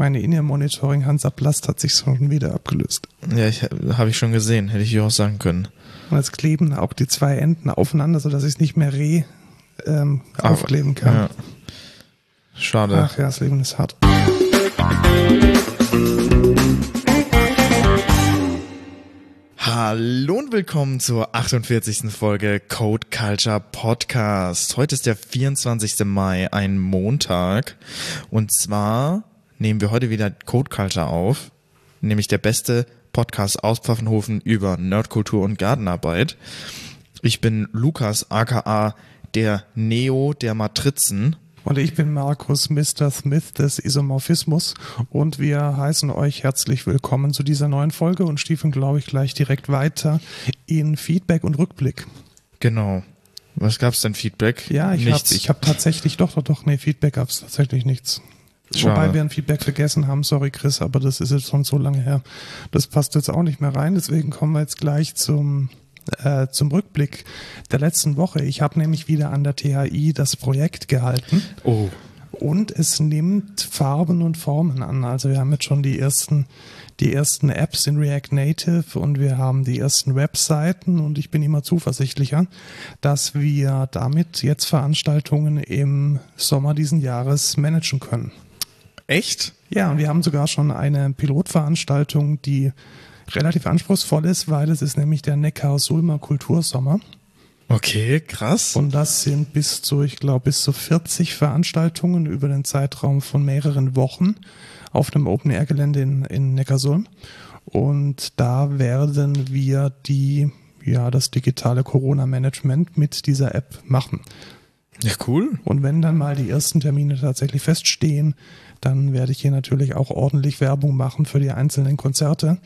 Meine In-Ear-Monitoring Hansaplast hat sich schon wieder abgelöst. Ja, ich, habe ich schon gesehen, hätte ich auch sagen können. Und jetzt kleben auch die zwei Enden aufeinander, sodass ich es nicht mehr re ähm, aufkleben kann. Ja. Schade. Ach ja, das Leben ist hart. Hallo und willkommen zur 48. Folge Code Culture Podcast. Heute ist der 24. Mai, ein Montag. Und zwar nehmen wir heute wieder Code Culture auf, nämlich der beste Podcast aus Pfaffenhofen über Nerdkultur und Gartenarbeit. Ich bin Lukas, aka der Neo der Matrizen und ich bin Markus, Mr. Smith des Isomorphismus und wir heißen euch herzlich willkommen zu dieser neuen Folge und stiefeln, glaube ich, gleich direkt weiter in Feedback und Rückblick. Genau. Was gab's denn Feedback? Ja, ich habe hab tatsächlich, doch, doch, doch, nee, Feedback gab's tatsächlich nichts. Schade. Wobei wir ein Feedback vergessen haben, sorry Chris, aber das ist jetzt schon so lange her. Das passt jetzt auch nicht mehr rein, deswegen kommen wir jetzt gleich zum äh, zum Rückblick der letzten Woche. Ich habe nämlich wieder an der THI das Projekt gehalten. Oh. Und es nimmt Farben und Formen an. Also wir haben jetzt schon die ersten, die ersten Apps in React Native und wir haben die ersten Webseiten und ich bin immer zuversichtlicher, dass wir damit jetzt Veranstaltungen im Sommer diesen Jahres managen können. Echt? Ja, und wir haben sogar schon eine Pilotveranstaltung, die relativ anspruchsvoll ist, weil es ist nämlich der Neckar-Sulmer Kultursommer. Okay, krass. Und das sind bis zu, ich glaube, bis zu 40 Veranstaltungen über den Zeitraum von mehreren Wochen auf dem Open-Air-Gelände in, in Neckarsulm. Und da werden wir die, ja, das digitale Corona-Management mit dieser App machen. Ja, cool. Und wenn dann mal die ersten Termine tatsächlich feststehen, dann werde ich hier natürlich auch ordentlich Werbung machen für die einzelnen Konzerte,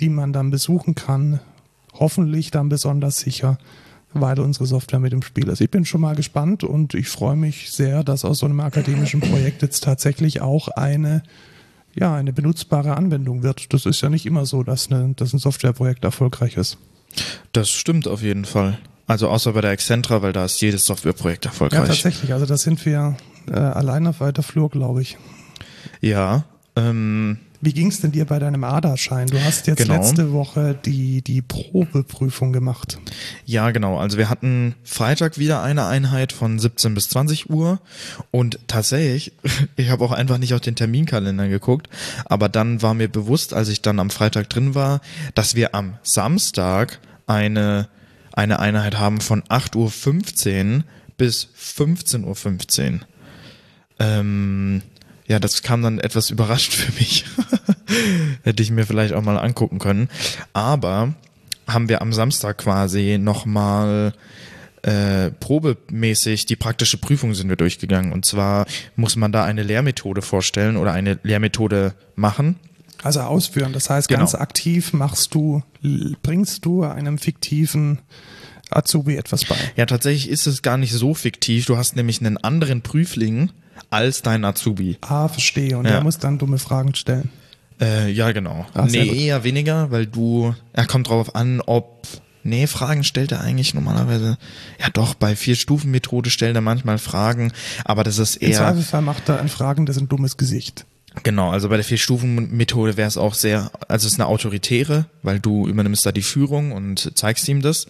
die man dann besuchen kann. Hoffentlich dann besonders sicher, weil unsere Software mit im Spiel ist. Ich bin schon mal gespannt und ich freue mich sehr, dass aus so einem akademischen Projekt jetzt tatsächlich auch eine ja, eine benutzbare Anwendung wird. Das ist ja nicht immer so, dass, eine, dass ein Softwareprojekt erfolgreich ist. Das stimmt auf jeden Fall. Also außer bei der Excentra, weil da ist jedes Softwareprojekt erfolgreich. Ja, tatsächlich. Also da sind wir äh, allein auf weiter Flur, glaube ich. Ja. Ähm, Wie ging es denn dir bei deinem ADA-Schein? Du hast jetzt genau. letzte Woche die, die Probeprüfung gemacht. Ja, genau. Also wir hatten Freitag wieder eine Einheit von 17 bis 20 Uhr und tatsächlich, ich habe auch einfach nicht auf den Terminkalender geguckt, aber dann war mir bewusst, als ich dann am Freitag drin war, dass wir am Samstag eine, eine Einheit haben von 8.15 Uhr bis 15.15 Uhr. Ähm, ja, das kam dann etwas überrascht für mich. Hätte ich mir vielleicht auch mal angucken können. Aber haben wir am Samstag quasi nochmal äh, probemäßig die praktische Prüfung sind wir durchgegangen. Und zwar muss man da eine Lehrmethode vorstellen oder eine Lehrmethode machen. Also ausführen. Das heißt, ganz genau. aktiv machst du, bringst du einem fiktiven Azubi etwas bei. Ja, tatsächlich ist es gar nicht so fiktiv. Du hast nämlich einen anderen Prüfling, als dein Azubi. Ah, verstehe. Und ja. er muss dann dumme Fragen stellen. Äh, ja, genau. Ach, nee, eher weniger, weil du, er kommt drauf an, ob, nee, Fragen stellt er eigentlich normalerweise, ja doch, bei Vier-Stufen-Methode stellt er manchmal Fragen, aber das ist eher. Im Zweifelsfall macht er ein Fragen, das ist ein dummes Gesicht. Genau, also bei der Vier-Stufen-Methode wäre es auch sehr, also es ist eine autoritäre, weil du übernimmst da die Führung und zeigst ihm das.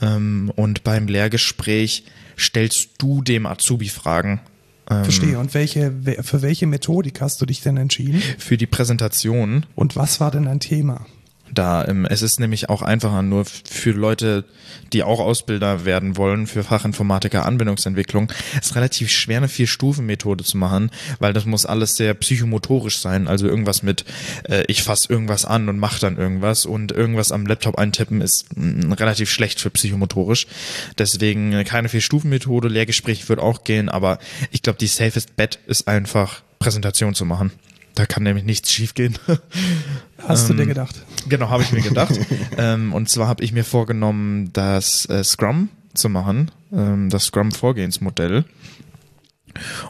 Ähm, und beim Lehrgespräch stellst du dem Azubi Fragen Verstehe. Und welche, für welche Methodik hast du dich denn entschieden? Für die Präsentation. Und was war denn dein Thema? Da. Ähm, es ist nämlich auch einfacher nur für Leute, die auch Ausbilder werden wollen für Fachinformatiker Anwendungsentwicklung. Es ist relativ schwer, eine Vier-Stufen-Methode zu machen, weil das muss alles sehr psychomotorisch sein. Also irgendwas mit, äh, ich fasse irgendwas an und mache dann irgendwas und irgendwas am Laptop eintippen ist mh, mm, relativ schlecht für psychomotorisch. Deswegen äh, keine Vier-Stufen-Methode. Lehrgespräch wird auch gehen, aber ich glaube, die safest bet ist einfach Präsentation zu machen. Da kann nämlich nichts schiefgehen. Hast ähm, du dir ähm, gedacht? Genau, habe ich mir gedacht. ähm, und zwar habe ich mir vorgenommen, das äh, Scrum zu machen, ähm, das Scrum-Vorgehensmodell.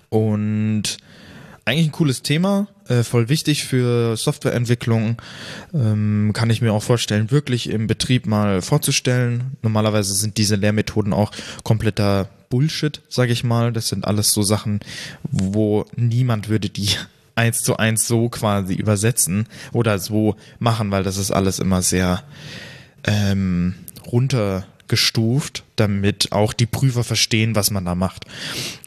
Und eigentlich ein cooles Thema, äh, voll wichtig für Softwareentwicklung. Ähm, kann ich mir auch vorstellen, wirklich im Betrieb mal vorzustellen. Normalerweise sind diese Lehrmethoden auch kompletter Bullshit, sage ich mal. Das sind alles so Sachen, wo niemand würde die eins zu eins so quasi übersetzen oder so machen, weil das ist alles immer sehr ähm, runtergestuft, damit auch die Prüfer verstehen, was man da macht.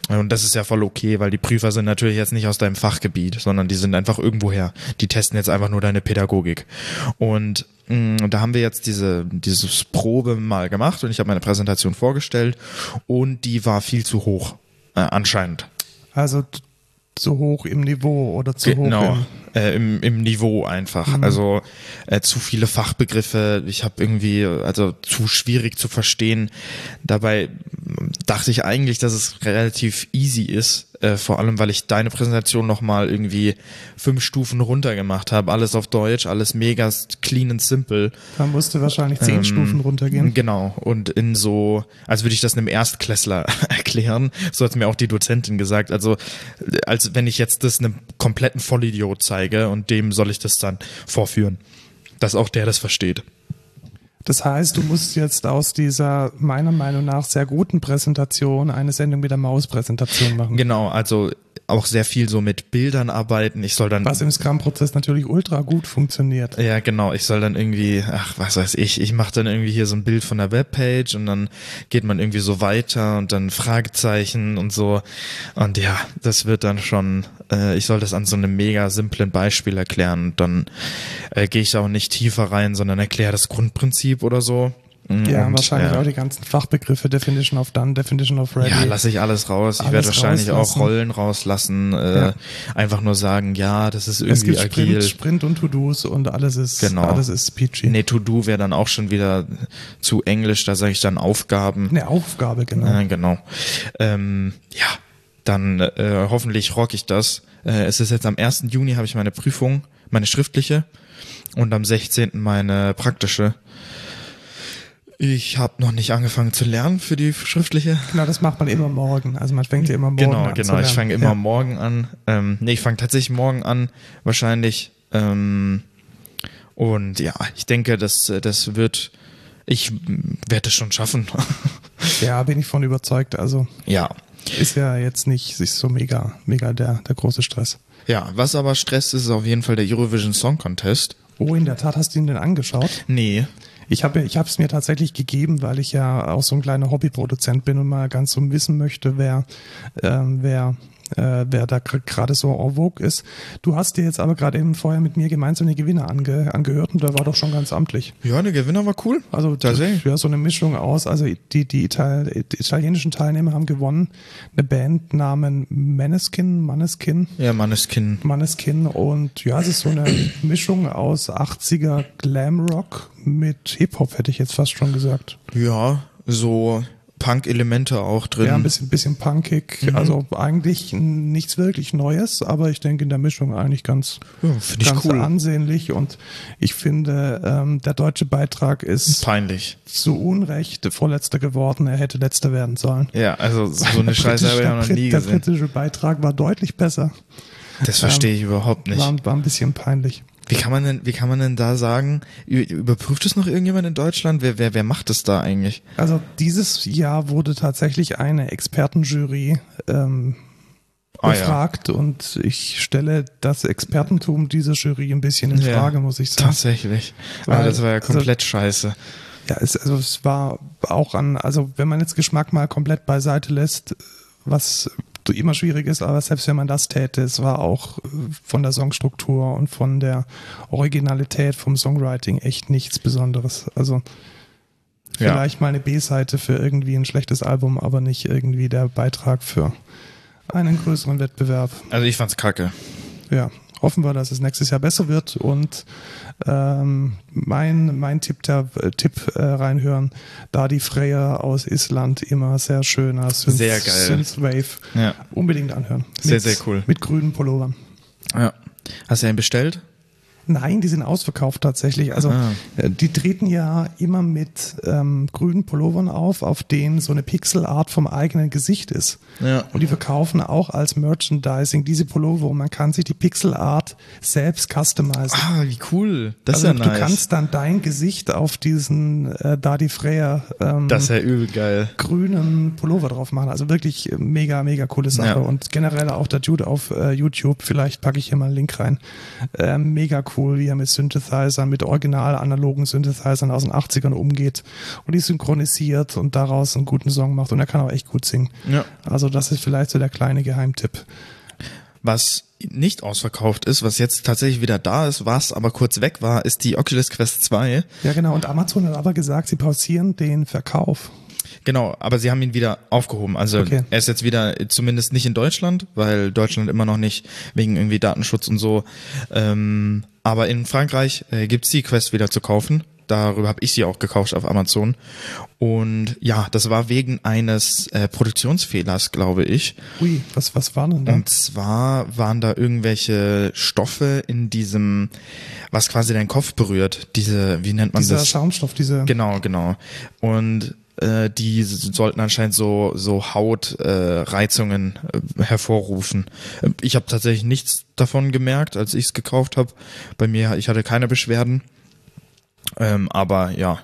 Und das ist ja voll okay, weil die Prüfer sind natürlich jetzt nicht aus deinem Fachgebiet, sondern die sind einfach irgendwoher. Die testen jetzt einfach nur deine Pädagogik. Und mh, da haben wir jetzt diese dieses Probe mal gemacht und ich habe meine Präsentation vorgestellt und die war viel zu hoch äh, anscheinend. Also zu hoch im Niveau oder zu hoch Genau, im, äh, im, im Niveau einfach. Also äh, zu viele Fachbegriffe. Ich habe irgendwie, also zu schwierig zu verstehen. Dabei dachte ich eigentlich, dass es relativ easy ist, äh, vor allem weil ich deine Präsentation nochmal irgendwie fünf Stufen runter gemacht habe. Alles auf Deutsch, alles mega clean and simple. Da musste wahrscheinlich zehn Ähm, Stufen runtergehen. Genau. Und in so, als würde ich das einem Erstklässler erklären, so hat mir auch die Dozentin gesagt. Also, als wenn ich jetzt das einem kompletten Vollidiot zeige und dem soll ich das dann vorführen. Dass auch der das versteht. Das heißt, du musst jetzt aus dieser meiner Meinung nach sehr guten Präsentation eine Sendung mit der Mauspräsentation machen. Genau, also auch sehr viel so mit Bildern arbeiten. Ich soll dann Was im Scrum-Prozess natürlich ultra gut funktioniert. Ja, genau. Ich soll dann irgendwie, ach, was weiß ich, ich mache dann irgendwie hier so ein Bild von der Webpage und dann geht man irgendwie so weiter und dann Fragezeichen und so. Und ja, das wird dann schon, äh, ich soll das an so einem mega simplen Beispiel erklären und dann äh, gehe ich auch nicht tiefer rein, sondern erkläre das Grundprinzip oder so. Ja, Und, wahrscheinlich ja. auch die ganzen Fachbegriffe, Definition of Done, Definition of Ready. Ja, lasse ich alles raus. Ich werde wahrscheinlich auch rauslassen. Rollen rauslassen. Äh, Ja. Einfach nur sagen, ja, das ist es irgendwie gibt agil. Sprint, Sprint und To-Dos und alles ist, Genau. alles ist peachy. Nee, To-Do wäre dann auch schon wieder zu englisch, da sage ich dann Aufgaben. Eine Aufgabe, genau. Ja, genau. Ähm, ja, dann äh, hoffentlich rock ich das. Äh, es ist jetzt am 1. Juni habe ich meine Prüfung, meine schriftliche und am 16. meine praktische. Ich habe noch nicht angefangen zu lernen für die schriftliche. Genau, das macht man immer morgen. Also man fängt ja immer morgen Genau, an zu genau. Ich fange immer Ja. morgen an. Ähm, nee, ich fange tatsächlich morgen an, wahrscheinlich. Ähm, und ja, ich denke, das, das wird, ich werde es schon schaffen. Ja, bin ich von überzeugt. Also ja. ist ja jetzt nicht sich so mega, mega der, der große Stress. Ja, was aber stresst, ist auf jeden Fall der Eurovision Song Contest. Oh, in der Tat, hast du ihn denn angeschaut? Nee. Ich habe ich habe es mir tatsächlich gegeben, weil ich ja auch so ein kleiner Hobbyproduzent bin und mal ganz so wissen möchte, wer ähm, wer äh, wer da gerade so en vogue ist. Du hast dir jetzt aber gerade eben vorher mit mir gemeinsam die Gewinner ange, angehört und der war doch schon ganz amtlich. Ja, der Gewinner war cool. Also Tatsächlich. ja, so eine Mischung aus, also die, die, Ital die italienischen Teilnehmer haben gewonnen, eine Band namen Maneskin, Maneskin, Ja, Manneskin. Maneskin und ja, es ist so eine Mischung aus 80er Glamrock mit Hip-Hop, hätte ich jetzt fast schon gesagt. Ja, so Punk-Elemente auch drin. Ja, ein bisschen, bisschen punkig, Mhm. also eigentlich nichts wirklich Neues, aber ich denke in der Mischung eigentlich ganz, Ja, ganz cool. ansehnlich und ich finde, ähm, der deutsche Beitrag ist Peinlich. zu Unrecht Vorletzter geworden. Er hätte Letzter werden sollen. Ja, also so eine Der Scheiße habe ich noch der nie Der gesehen. britische Beitrag war deutlich besser. Das verstehe ich überhaupt nicht. War, war ein bisschen peinlich. Wie kann man denn, wie kann man denn da sagen, überprüft es noch irgendjemand in Deutschland? Wer, wer, wer macht es da eigentlich? Also dieses Jahr wurde tatsächlich eine Expertenjury ähm, Ah, ja. befragt und ich stelle das Expertentum dieser Jury ein bisschen in Ja, Frage, muss ich sagen. Tatsächlich. Weil- Aber das war ja also- komplett scheiße. Ja, es, also es war auch an, also wenn man jetzt Geschmack mal komplett beiseite lässt, was immer schwierig ist, aber selbst wenn man das täte, es war auch äh, von der Songstruktur und von der Originalität vom Songwriting echt nichts Besonderes. Also Ja. vielleicht mal eine B-Seite für irgendwie ein schlechtes Album, aber nicht irgendwie der Beitrag für einen größeren Wettbewerb. Also ich fand's kacke. Ja, hoffen wir, dass es nächstes Jahr besser wird und ähm, mein, mein Tipp, der, Tipp äh, reinhören, da die Freya aus Island immer sehr schöner Synth, Sehr geil. Synthwave Ja. unbedingt anhören. Sehr, Mit- sehr cool. Mit grünen Pullovern. Ja. Hast du einen bestellt? Nein, die sind ausverkauft tatsächlich. Also Ah. die treten ja immer mit ähm, grünen Pullovern auf, auf denen so eine Pixelart vom eigenen Gesicht ist. Ja. Und die verkaufen auch als Merchandising diese Pullover und man kann sich die Pixelart selbst customizen. Ah, wie cool. Das also ist ja du nice. kannst dann dein Gesicht auf diesen äh, Dadi Freya ähm, das ist ja übel geil. grünen Pullover drauf machen. Also wirklich äh, mega, mega coole Sache. Ja. Und generell auch der Dude auf äh, YouTube, vielleicht packe ich hier mal einen Link rein. Äh, mega cool, wie er mit Synthesizern, mit original analogen Synthesizern aus den 80ern umgeht und die synchronisiert und daraus einen guten Song macht. Und er kann auch echt gut singen. Ja. Also das ist vielleicht so der kleine Geheimtipp. Was nicht ausverkauft ist, was jetzt tatsächlich wieder da ist, was aber kurz weg war, ist die Oculus Quest 2. Ja, genau. Und Amazon hat aber gesagt, sie pausieren den Verkauf. Genau, aber sie haben ihn wieder aufgehoben. Also Okay. er ist jetzt wieder zumindest nicht in Deutschland, weil Deutschland immer noch nicht wegen irgendwie Datenschutz und so. Ähm, aber in Frankreich äh, gibt's die Quest wieder zu kaufen. Darüber habe ich sie auch gekauft auf Amazon. Und ja, das war wegen eines äh, Produktionsfehlers, glaube ich. Ui, was, was war denn da? Und zwar waren da irgendwelche Stoffe in diesem, was quasi deinen Kopf berührt. Diese, wie nennt man Dieser das? Schaumstoff, diese. Genau, genau. Und äh, die sollten anscheinend so so Hautreizungen äh, hervorrufen. Äh, Ich habe tatsächlich nichts davon gemerkt, als ich es gekauft habe. Bei mir, ich hatte keine Beschwerden. Ähm, aber ja.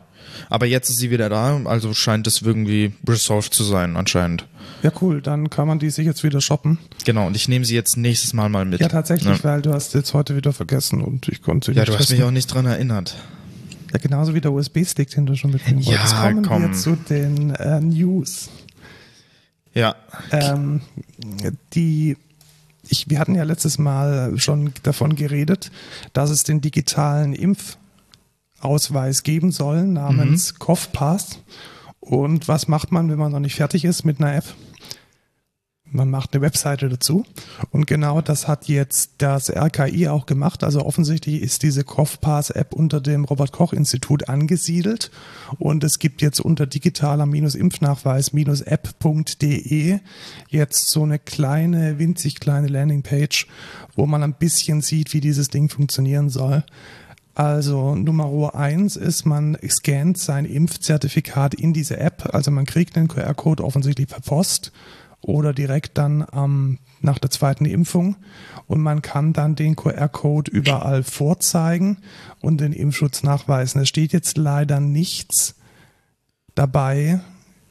Aber jetzt ist sie wieder da, also scheint es irgendwie resolved zu sein, anscheinend. Ja, cool. Dann kann man die sich jetzt wieder shoppen. Genau, und ich nehme sie jetzt nächstes Mal mal mit. Ja, tatsächlich, Ja, weil du hast jetzt heute wieder vergessen und ich konnte ja nicht du hast testen. mich auch nicht dran erinnert. Ja, genauso wie der USB-Stick, den du schon mitnehmen Ja, wolltest. Kommen komm. wir zu den äh, News. Ja, Ähm, die, ich, wir hatten ja letztes Mal schon davon geredet, dass es den digitalen Impfausweis geben soll namens CoughPass. Und was macht man, wenn man noch nicht fertig ist mit einer App? Man macht eine Webseite dazu. Und genau das hat jetzt das RKI auch gemacht. Also offensichtlich ist diese CoughPass-App unter dem Robert-Koch-Institut angesiedelt. Und es gibt jetzt unter digitaler-impfnachweis-app.de jetzt so eine kleine, winzig kleine Landingpage, wo man ein bisschen sieht, wie dieses Ding funktionieren soll. Also Nummer eins ist, man scannt sein Impfzertifikat in diese App. Also man kriegt einen QR-Code offensichtlich per Post oder direkt dann ähm, nach der zweiten Impfung. Und man kann dann den QR-Code überall vorzeigen und den Impfschutz nachweisen. Es steht jetzt leider nichts dabei,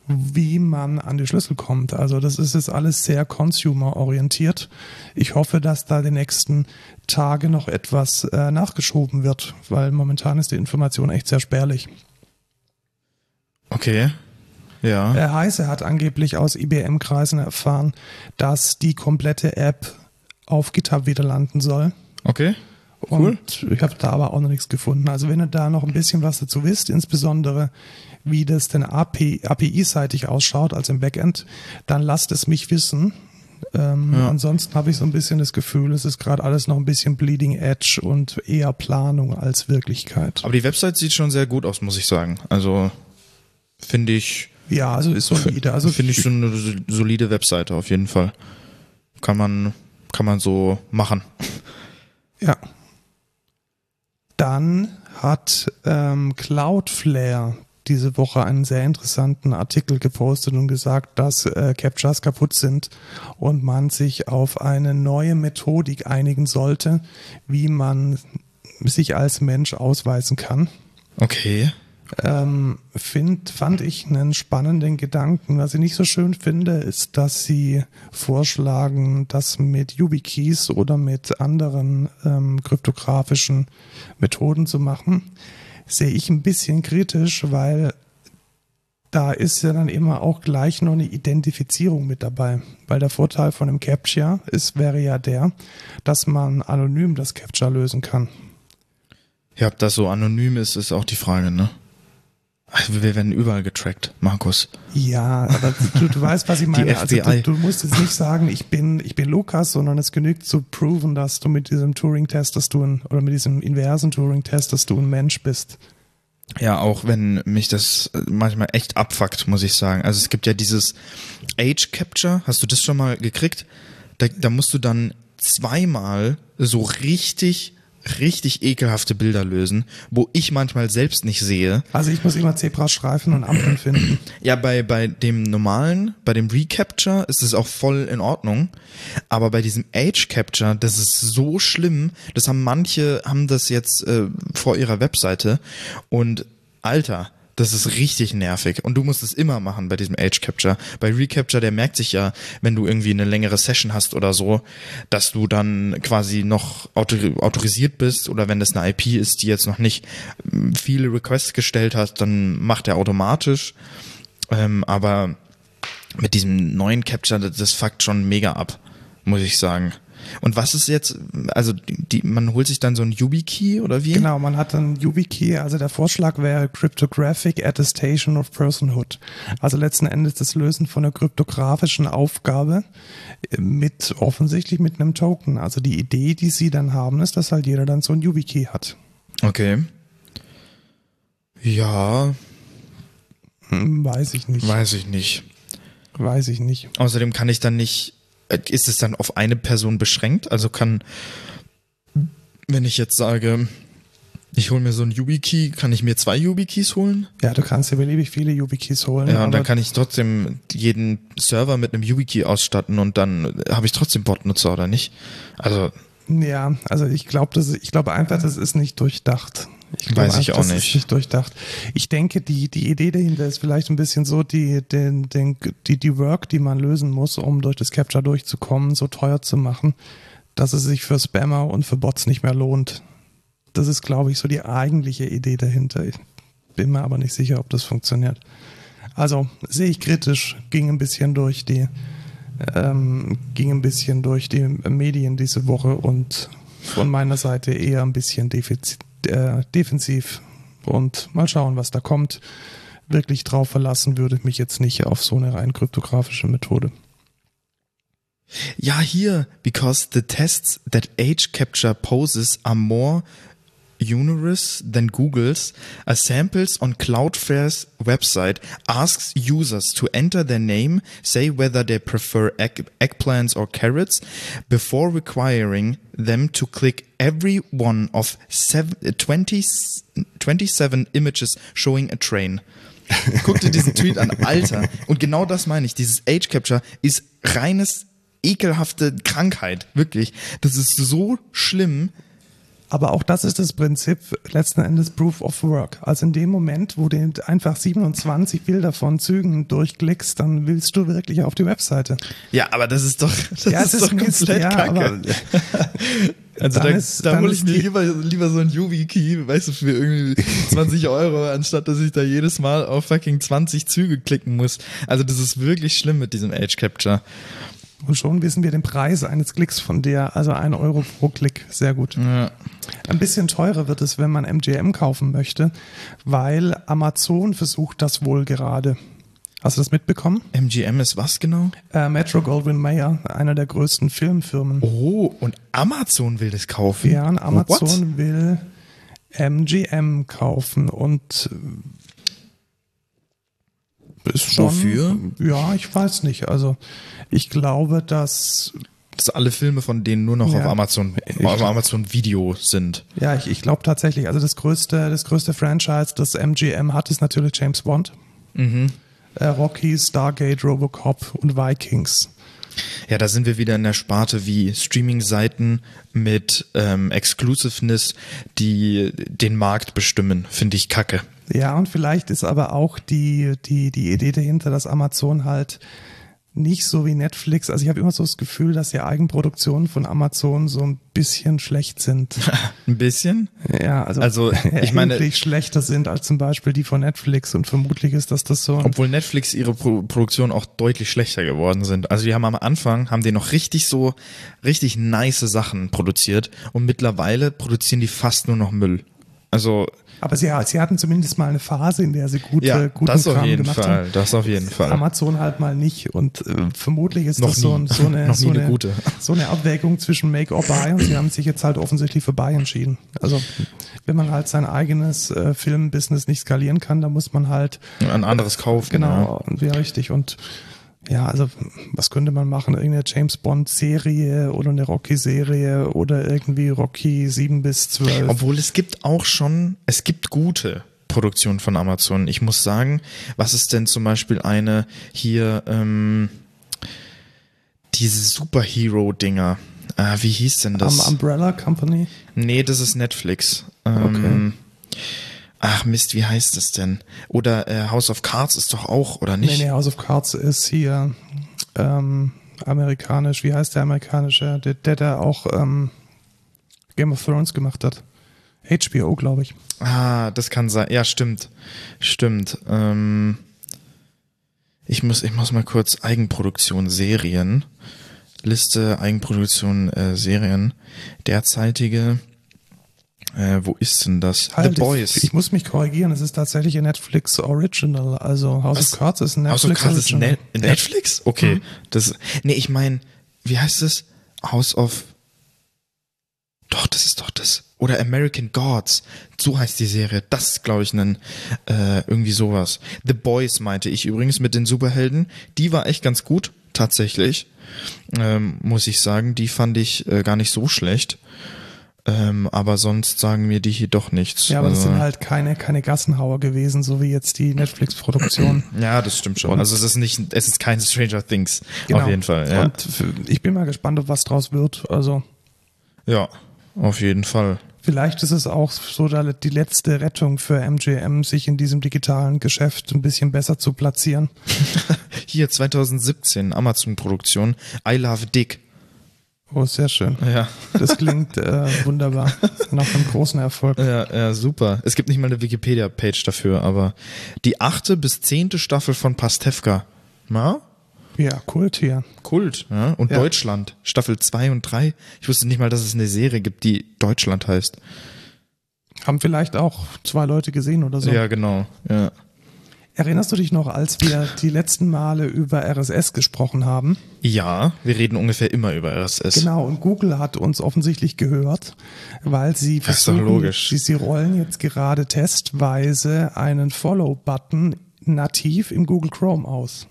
wie man an die Schlüssel kommt. Also das ist jetzt alles sehr consumer-orientiert. Ich hoffe, dass da die nächsten Tage noch etwas äh, nachgeschoben wird, weil momentan ist die Information echt sehr spärlich. okay. Ja. Herr Heise hat angeblich aus IBM-Kreisen erfahren, dass die komplette App auf GitHub wieder landen soll. Okay. Cool. Und ich habe da aber auch noch nichts gefunden. Also wenn ihr da noch ein bisschen was dazu wisst, insbesondere wie das denn API API-seitig ausschaut, also im Backend, dann lasst es mich wissen. Ähm, Ja. Ansonsten habe ich so ein bisschen das Gefühl, es ist gerade alles noch ein bisschen Bleeding Edge und eher Planung als Wirklichkeit. Aber die Website sieht schon sehr gut aus, muss ich sagen. Also finde ich, Ja, also ist solide. Also finde ich schon eine so- solide Webseite auf jeden Fall. Kann man, kann man so machen. Ja. Dann hat ähm, Cloudflare diese Woche einen sehr interessanten Artikel gepostet und gesagt, dass äh, Captchas kaputt sind und man sich auf eine neue Methodik einigen sollte, wie man sich als Mensch ausweisen kann. Okay. Ähm, find, fand ich einen spannenden Gedanken. Was ich nicht so schön finde, ist, dass sie vorschlagen, das mit YubiKeys oder mit anderen ähm, kryptografischen Methoden zu machen. Sehe ich ein bisschen kritisch, weil da ist ja dann immer auch gleich noch eine Identifizierung mit dabei. Weil der Vorteil von einem Captcha ist, wäre ja der, dass man anonym das Captcha lösen kann. Ja, ob das so anonym ist, ist auch die Frage, ne? Also wir werden überall getrackt, Markus. Ja, aber du, du weißt, was ich meine. Also du, du musst jetzt nicht sagen, ich bin, ich bin Lukas, sondern es genügt zu proven, dass du mit diesem Turing-Test, dass du ein, oder mit diesem inversen Turing-Test, dass du ein Mensch bist. Ja, auch wenn mich das manchmal echt abfuckt, muss ich sagen. Also es gibt ja dieses Age Capture, hast du das schon mal gekriegt? Da, da musst du dann zweimal so richtig richtig ekelhafte Bilder lösen, wo ich manchmal selbst nicht sehe. Also ich muss immer Zebrastreifen und Ampeln finden. Ja, bei, bei dem normalen, bei dem Recapture ist es auch voll in Ordnung. Aber bei diesem Age Capture, das ist so schlimm. Das haben manche, haben das jetzt äh, vor ihrer Webseite. Und Alter, das ist richtig nervig. Und du musst es immer machen bei diesem Age Capture. Bei Recapture, der merkt sich ja, wenn du irgendwie eine längere Session hast oder so, dass du dann quasi noch autorisiert bist oder wenn das eine IP ist, die jetzt noch nicht ähm, viele Requests gestellt hat, dann macht er automatisch. Ähm, aber mit diesem neuen Capture, das fuckt schon mega ab, muss ich sagen. Und was ist jetzt, also die, man holt sich dann so ein YubiKey oder wie? Genau, man hat dann YubiKey, also der Vorschlag wäre Cryptographic Attestation of Personhood. Also letzten Endes das Lösen von einer kryptografischen Aufgabe mit offensichtlich mit einem Token. Also die Idee, die sie dann haben, ist, dass halt jeder dann so ein YubiKey hat. Okay. Ja. Hm, weiß ich nicht. Weiß ich nicht. Weiß ich nicht. Außerdem kann ich dann nicht äh, ist es dann auf eine Person beschränkt? Also kann, wenn ich jetzt sage, ich hole mir so ein YubiKey, kann ich mir zwei YubiKeys holen? Ja, du kannst dir beliebig viele YubiKeys holen. Ja, und dann kann ich trotzdem jeden Server mit einem YubiKey ausstatten und dann habe ich trotzdem Botnutzer oder nicht? Also ja, also ich glaube, ich glaube einfach, das ist nicht durchdacht. Ich glaube, Weiß ich auch das nicht. Ist nicht durchdacht. Ich denke, die, die Idee dahinter ist vielleicht ein bisschen so, die, den, den, die, die Work, die man lösen muss, um durch das Capture durchzukommen, so teuer zu machen, dass es sich für Spammer und für Bots nicht mehr lohnt. Das ist, glaube ich, so die eigentliche Idee dahinter. Ich bin mir aber nicht sicher, ob das funktioniert. Also sehe ich kritisch, ging ein bisschen durch die, ähm, ging ein bisschen durch die Medien diese Woche und von meiner Seite eher ein bisschen defizit äh, defensiv und mal schauen, was da kommt. Wirklich drauf verlassen würde ich mich jetzt nicht auf so eine rein kryptografische Methode. Ja, hier, because the tests that age capture poses are more Unerous than Google's, a samples on Cloudflare's website asks users to enter their name, say whether they prefer egg, eggplants or carrots, before requiring them to click every one of seven, 20, 27 images showing a train. Guck dir diesen Tweet an, Alter. Und genau das meine ich. Dieses Age Capture ist reines ekelhafte Krankheit. Wirklich. Das ist so schlimm. Aber auch das ist das Prinzip letzten Endes Proof of Work. Also in dem Moment, wo du einfach 27 Bilder von Zügen durchklickst, dann willst du wirklich auf die Webseite. Ja, aber das ist doch, das ja, ist, ist doch komplett ja, kacke. also Dann da, dann hole ich mir lieber, lieber so ein YubiKey, weißt du, für irgendwie 20 Euro, anstatt dass ich da jedes Mal auf fucking 20 Züge klicken muss. Also das ist wirklich schlimm mit diesem Age Capture. Und schon wissen wir den Preis eines Klicks von der, also ein Euro pro Klick. Sehr gut. Ja. Ein bisschen teurer wird es, wenn man MGM kaufen möchte, weil Amazon versucht das wohl gerade. Hast du das mitbekommen? MGM ist was genau? Äh, Metro Goldwyn Mayer, einer der größten Filmfirmen. Oh, und Amazon will das kaufen? Ja, und What? Amazon will MGM kaufen und ist schon, Wofür? Ja, ich weiß nicht. Also ich glaube, dass Dass alle Filme von denen nur noch Ja. auf Amazon, auf Amazon Video sind. ja, ich, ich glaube tatsächlich. Also das größte, das größte Franchise, das MGM hat, ist natürlich James Bond. Äh, Rocky, Stargate, Robocop und Vikings. Ja, da sind wir wieder in der Sparte wie Streaming-Seiten mit ähm, Exclusiveness, die den Markt bestimmen. Finde ich kacke. Ja, und vielleicht ist aber auch die, die, die Idee dahinter, dass Amazon halt nicht so wie Netflix, also ich habe immer so das Gefühl, dass die Eigenproduktionen von Amazon so ein bisschen schlecht sind. Ein bisschen? Ja, also, Also, ich meine- schlechter sind als zum Beispiel die von Netflix und vermutlich ist das das so. Obwohl Netflix ihre Pro Produktion auch deutlich schlechter geworden sind. Also die haben am Anfang, haben die noch richtig so, richtig nice Sachen produziert und mittlerweile produzieren die fast nur noch Müll. Also, Aber sie, sie hatten zumindest mal eine Phase, in der sie gute, ja, guten das auf Kram jeden gemacht Fall. haben. Das auf jeden Fall. Amazon halt mal nicht und äh, vermutlich ist Noch das so, so eine, so eine eine so eine Abwägung zwischen Make or Buy und sie haben sich jetzt halt offensichtlich für Buy entschieden. Also wenn man halt sein eigenes äh, Filmbusiness nicht skalieren kann, dann muss man halt Ein anderes kaufen. genau und ja richtig und ja, also was könnte man machen? Irgendeine James Bond-Serie oder eine Rocky-Serie oder irgendwie Rocky 7 bis 12. Obwohl es gibt auch schon, es gibt gute Produktionen von Amazon. Ich muss sagen, was ist denn zum Beispiel eine hier, ähm, diese Superhero-Dinger? Äh, wie hieß denn das? Um, Umbrella Company? Nee, das ist Netflix. Ähm, okay. Ach Mist, wie heißt das denn? Oder äh, House of Cards ist doch auch, oder nicht? Nee, nee, House of Cards ist hier ähm, amerikanisch. Wie heißt der amerikanische? Der, der, der auch ähm, Game of Thrones gemacht hat. HBO, glaube ich. Ah, das kann sein. Ja, stimmt. Stimmt. Ähm, ich, muss, ich muss mal kurz Eigenproduktion Serien. Liste Eigenproduktion äh, Serien. Derzeitige äh, wo ist denn das? Halt, The Boys. Ich, ich, muss mich korrigieren, es ist tatsächlich ein Netflix Original. Also House Was? of Cards ist ein Netflix House of Cards Original. Ist ne Netflix? Okay. Mhm. Das, nee, ich meine, wie heißt es? House of. Doch, das ist doch das. Oder American Gods. So heißt die Serie. Das ist, glaube ich, ein, äh, irgendwie sowas. The Boys meinte ich übrigens mit den Superhelden. Die war echt ganz gut, tatsächlich. Ähm, muss ich sagen. Die fand ich äh, gar nicht so schlecht. Ähm, aber sonst sagen mir die hier doch nichts. Ja, aber also, das sind halt keine, keine Gassenhauer gewesen, so wie jetzt die Netflix-Produktion. Ja, das stimmt schon. Und also es ist nicht, es ist kein Stranger Things. Genau. Auf jeden Fall. Ja. Und ich bin mal gespannt, ob was draus wird. Also. Ja, auf jeden Fall. Vielleicht ist es auch so die letzte Rettung für MGM, sich in diesem digitalen Geschäft ein bisschen besser zu platzieren. Hier 2017 Amazon-Produktion I Love Dick. Oh, sehr schön. Ja. Das klingt äh, wunderbar. Nach einem großen Erfolg. Ja, ja, super. Es gibt nicht mal eine Wikipedia-Page dafür, aber die achte bis zehnte Staffel von Pastewka. Na? Ja, Kult hier. Kult, ja. Und ja. Deutschland, Staffel 2 und 3. Ich wusste nicht mal, dass es eine Serie gibt, die Deutschland heißt. Haben vielleicht auch zwei Leute gesehen oder so. Ja, genau. Ja. Erinnerst du dich noch, als wir die letzten Male über RSS gesprochen haben? Ja, wir reden ungefähr immer über RSS. Genau, und Google hat uns offensichtlich gehört, weil sie versuchen, logisch. Sie, sie rollen jetzt gerade testweise einen Follow-Button nativ im Google Chrome aus.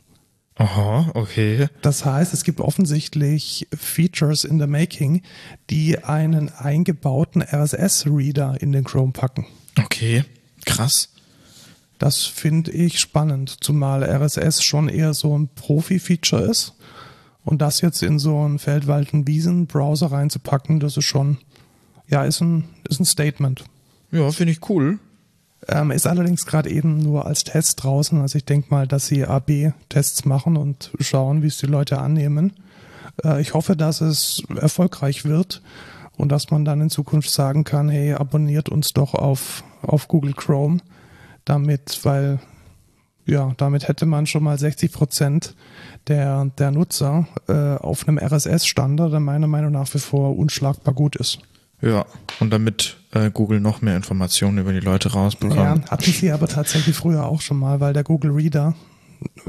Aha, okay. Das heißt, es gibt offensichtlich Features in the making, die einen eingebauten RSS-Reader in den Chrome packen. Okay, krass. Das finde ich spannend, zumal RSS schon eher so ein Profi-Feature ist. Und das jetzt in so einen Feldwalden-Wiesen-Browser reinzupacken, das ist schon, ja, ist ein, ist ein Statement. Ja, finde ich cool. Ähm, ist allerdings gerade eben nur als Test draußen. Also ich denke mal, dass sie AB-Tests machen und schauen, wie es die Leute annehmen. Äh, ich hoffe, dass es erfolgreich wird und dass man dann in Zukunft sagen kann, hey, abonniert uns doch auf, auf Google Chrome damit, weil ja, damit hätte man schon mal 60 Prozent der, der Nutzer äh, auf einem RSS-Standard, der meiner Meinung nach für vor unschlagbar gut ist. Ja, und damit äh, Google noch mehr Informationen über die Leute rausbekommt. Ja, hatten sie aber tatsächlich früher auch schon mal, weil der Google Reader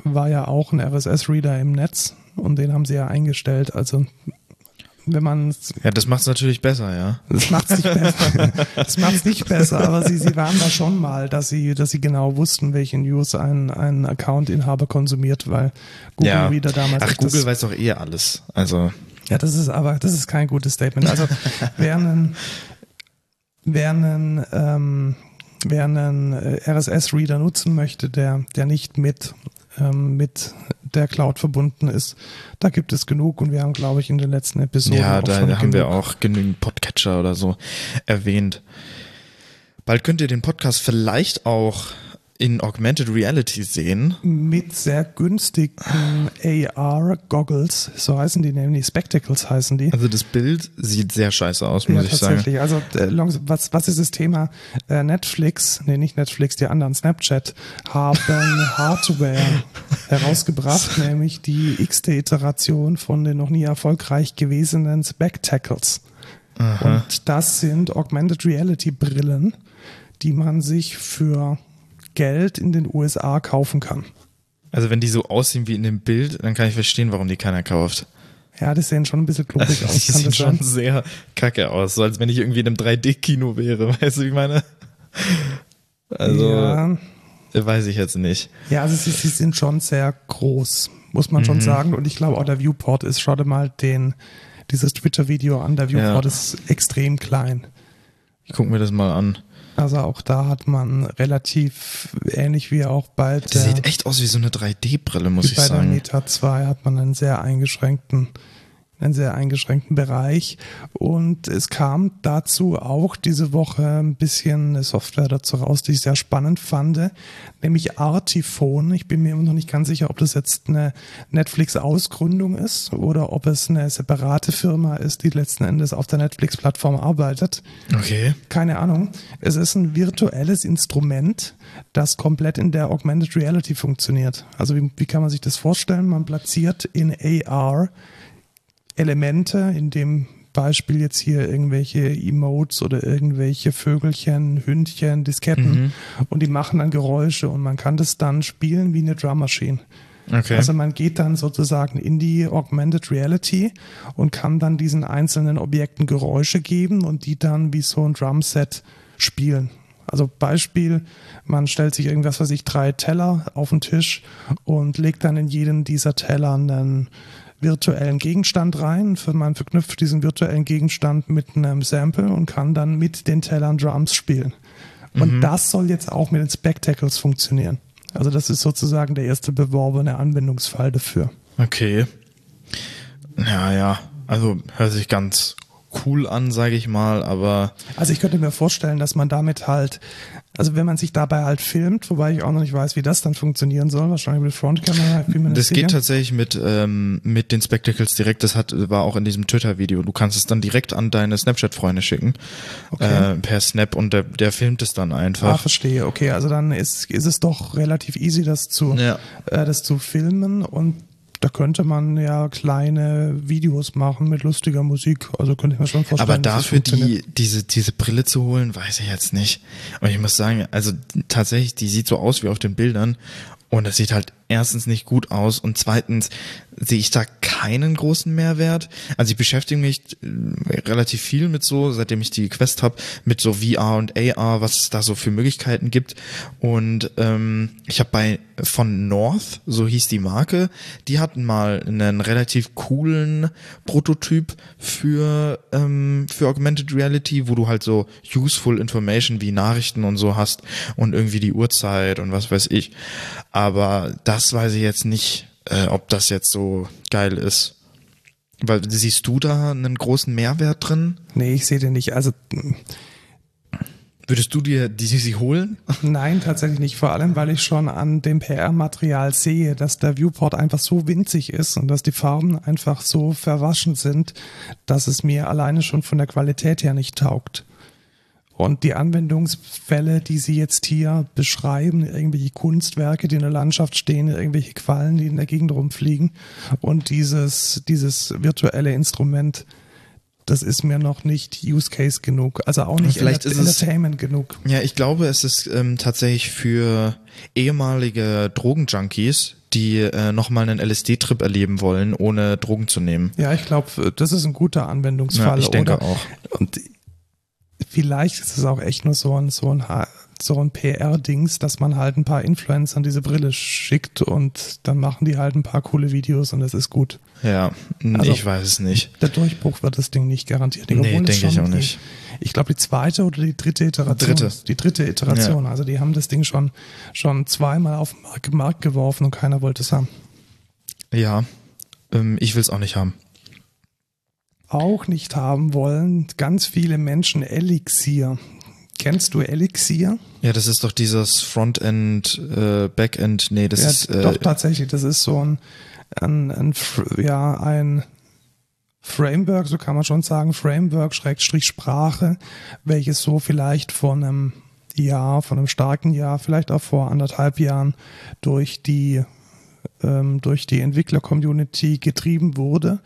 war ja auch ein RSS-Reader im Netz und den haben sie ja eingestellt. Also wenn man Ja, das macht es natürlich besser, ja. Das macht es nicht besser. das macht es nicht besser, aber sie, sie waren da schon mal, dass sie, dass sie genau wussten, welche News ein, ein Account-Inhaber konsumiert, weil Google ja. Reader damals. Ach, Google weiß doch eh alles. Also. Ja, das ist aber, das ist kein gutes Statement. Also, wer einen, wer einen, ähm, wer einen äh, RSS-Reader nutzen möchte, der, der nicht mit, ähm, mit der Cloud verbunden ist. Da gibt es genug und wir haben, glaube ich, in den letzten Episoden. Ja, da haben genug. wir auch genügend Podcatcher oder so erwähnt. Bald könnt ihr den Podcast vielleicht auch in Augmented Reality sehen. Mit sehr günstigen AR-Goggles, so heißen die nämlich, Spectacles heißen die. Also das Bild sieht sehr scheiße aus, muss ja, ich sagen. Tatsächlich, also äh, was, was ist das Thema? Äh, Netflix, nee, nicht Netflix, die anderen, Snapchat, haben Hardware herausgebracht, nämlich die x-te Iteration von den noch nie erfolgreich gewesenen Spectacles. Aha. Und das sind Augmented Reality Brillen, die man sich für Geld in den USA kaufen kann. Also wenn die so aussehen wie in dem Bild, dann kann ich verstehen, warum die keiner kauft. Ja, die sehen schon ein bisschen klobig aus. Die sehen schon sehr kacke aus, so als wenn ich irgendwie in einem 3D-Kino wäre, weißt du, wie ich meine? Also, ja. weiß ich jetzt nicht. Ja, also sie, sie sind schon sehr groß muss man schon sagen. Und ich glaube auch der Viewport ist, schau dir mal den, dieses Twitter-Video an, der Viewport Ja. ist extrem klein. Ich guck mir das mal an. Also auch da hat man relativ ähnlich wie auch bei der, sieht echt aus wie so eine 3D-Brille, muss ich bei der sagen. Meta 2 hat man einen sehr eingeschränkten einen sehr eingeschränkten Bereich und es kam dazu auch diese Woche ein bisschen eine Software dazu raus, die ich sehr spannend fand, nämlich Artiphone. Ich bin mir immer noch nicht ganz sicher, ob das jetzt eine Netflix-Ausgründung ist oder ob es eine separate Firma ist, die letzten Endes auf der Netflix-Plattform arbeitet. Okay. Keine Ahnung. Es ist ein virtuelles Instrument, das komplett in der Augmented Reality funktioniert. Also wie, wie kann man sich das vorstellen? Man platziert in AR Elemente, in dem Beispiel jetzt hier irgendwelche Emotes oder irgendwelche Vögelchen, Hündchen, Disketten und die machen dann Geräusche und man kann das dann spielen wie eine Drum Machine. Okay. Also man geht dann sozusagen in die Augmented Reality und kann dann diesen einzelnen Objekten Geräusche geben und die dann wie so ein Drumset spielen. Also Beispiel, man stellt sich irgendwas, was ich drei Teller auf den Tisch und legt dann in jeden dieser Teller einen virtuellen Gegenstand rein. Man verknüpft diesen virtuellen Gegenstand mit einem Sample und kann dann mit den Tellern Drums spielen. Und das soll jetzt auch mit den Spectacles funktionieren. Also das ist sozusagen der erste beworbene Anwendungsfall dafür. Okay. Ja, ja. Also hört sich ganz cool an, sage ich mal, aber Also ich könnte mir vorstellen, dass man damit halt, also wenn man sich dabei halt filmt, wobei ich auch noch nicht weiß, wie das dann funktionieren soll, wahrscheinlich mit Frontkamera, das geht sicher. tatsächlich mit ähm, mit den Spectacles direkt. Das hat war auch in diesem Twitter-Video. Du kannst es dann direkt an deine Snapchat-Freunde schicken Okay. äh, per Snap und der, der filmt es dann Ah, einfach. verstehe. Okay, also dann ist, ist es doch relativ easy, das zu, Ja. äh, das zu filmen und da könnte man ja kleine Videos machen mit lustiger Musik. Also könnte ich mir schon vorstellen. Aber dafür die, diese, diese Brille zu holen, weiß ich jetzt nicht. Und ich muss sagen, also tatsächlich, die sieht so aus wie auf den Bildern. Und das sieht halt erstens nicht gut aus und zweitens sehe ich da keinen großen Mehrwert. Also ich beschäftige mich äh, relativ viel mit so, seitdem ich die Quest habe, mit so VR und AR, was es da so für Möglichkeiten gibt. Und ähm, ich habe bei von North, so hieß die Marke, die hatten mal einen relativ coolen Prototyp für ähm, für Augmented Reality, wo du halt so useful Information wie Nachrichten und so hast und irgendwie die Uhrzeit und was weiß ich. Aber das weiß ich jetzt nicht, äh, ob das jetzt so geil ist. Weil siehst du da einen großen Mehrwert drin? Nee, ich sehe den nicht. Also Würdest du dir die sie holen? Nein, tatsächlich nicht. Vor allem, weil ich schon an dem PR-Material sehe, dass der Viewport einfach so winzig ist und dass die Farben einfach so verwaschen sind, dass es mir alleine schon von der Qualität her nicht taugt. Und die Anwendungsfälle, die Sie jetzt hier beschreiben, irgendwelche Kunstwerke, die in der Landschaft stehen, irgendwelche Quallen, die in der Gegend rumfliegen und dieses, dieses virtuelle Instrument, das ist mir noch nicht Use Case genug. Also auch nicht Vielleicht Enter- ist es- Entertainment genug. Ja, ich glaube, es ist ähm, tatsächlich für ehemalige Drogenjunkies, die äh, nochmal einen LSD-Trip erleben wollen, ohne Drogen zu nehmen. Ja, ich glaube, das ist ein guter Anwendungsfall. Ja, ich denke oder? auch. Und vielleicht ist es auch echt nur so ein, so ein, so ein PR-Dings, dass man halt ein paar Influencern diese Brille schickt und dann machen die halt ein paar coole Videos und das ist gut. Ja, Also- ich weiß es nicht. Der Durchbruch wird das Ding nicht garantiert. Nee, denke ich auch die- nicht. Ich glaube, die zweite oder die dritte Iteration. Dritte. Die dritte Iteration. Also die haben das Ding schon, schon zweimal auf den Markt- Markt geworfen und keiner wollte es haben. Ja, ähm, ich will es auch nicht haben. Auch nicht haben wollen ganz viele Menschen Elixir. Kennst du Elixir? Ja, das ist doch dieses Frontend, äh, Backend, nee, das ja, ist äh, doch tatsächlich. Das ist so ein, ein, ein ja ein Framework, so kann man schon sagen, Framework Schrägstrich Sprache, welches so vielleicht vor einem Jahr, von einem starken Jahr, vielleicht auch vor anderthalb Jahren durch die ähm, durch die Entwickler-Community getrieben wurde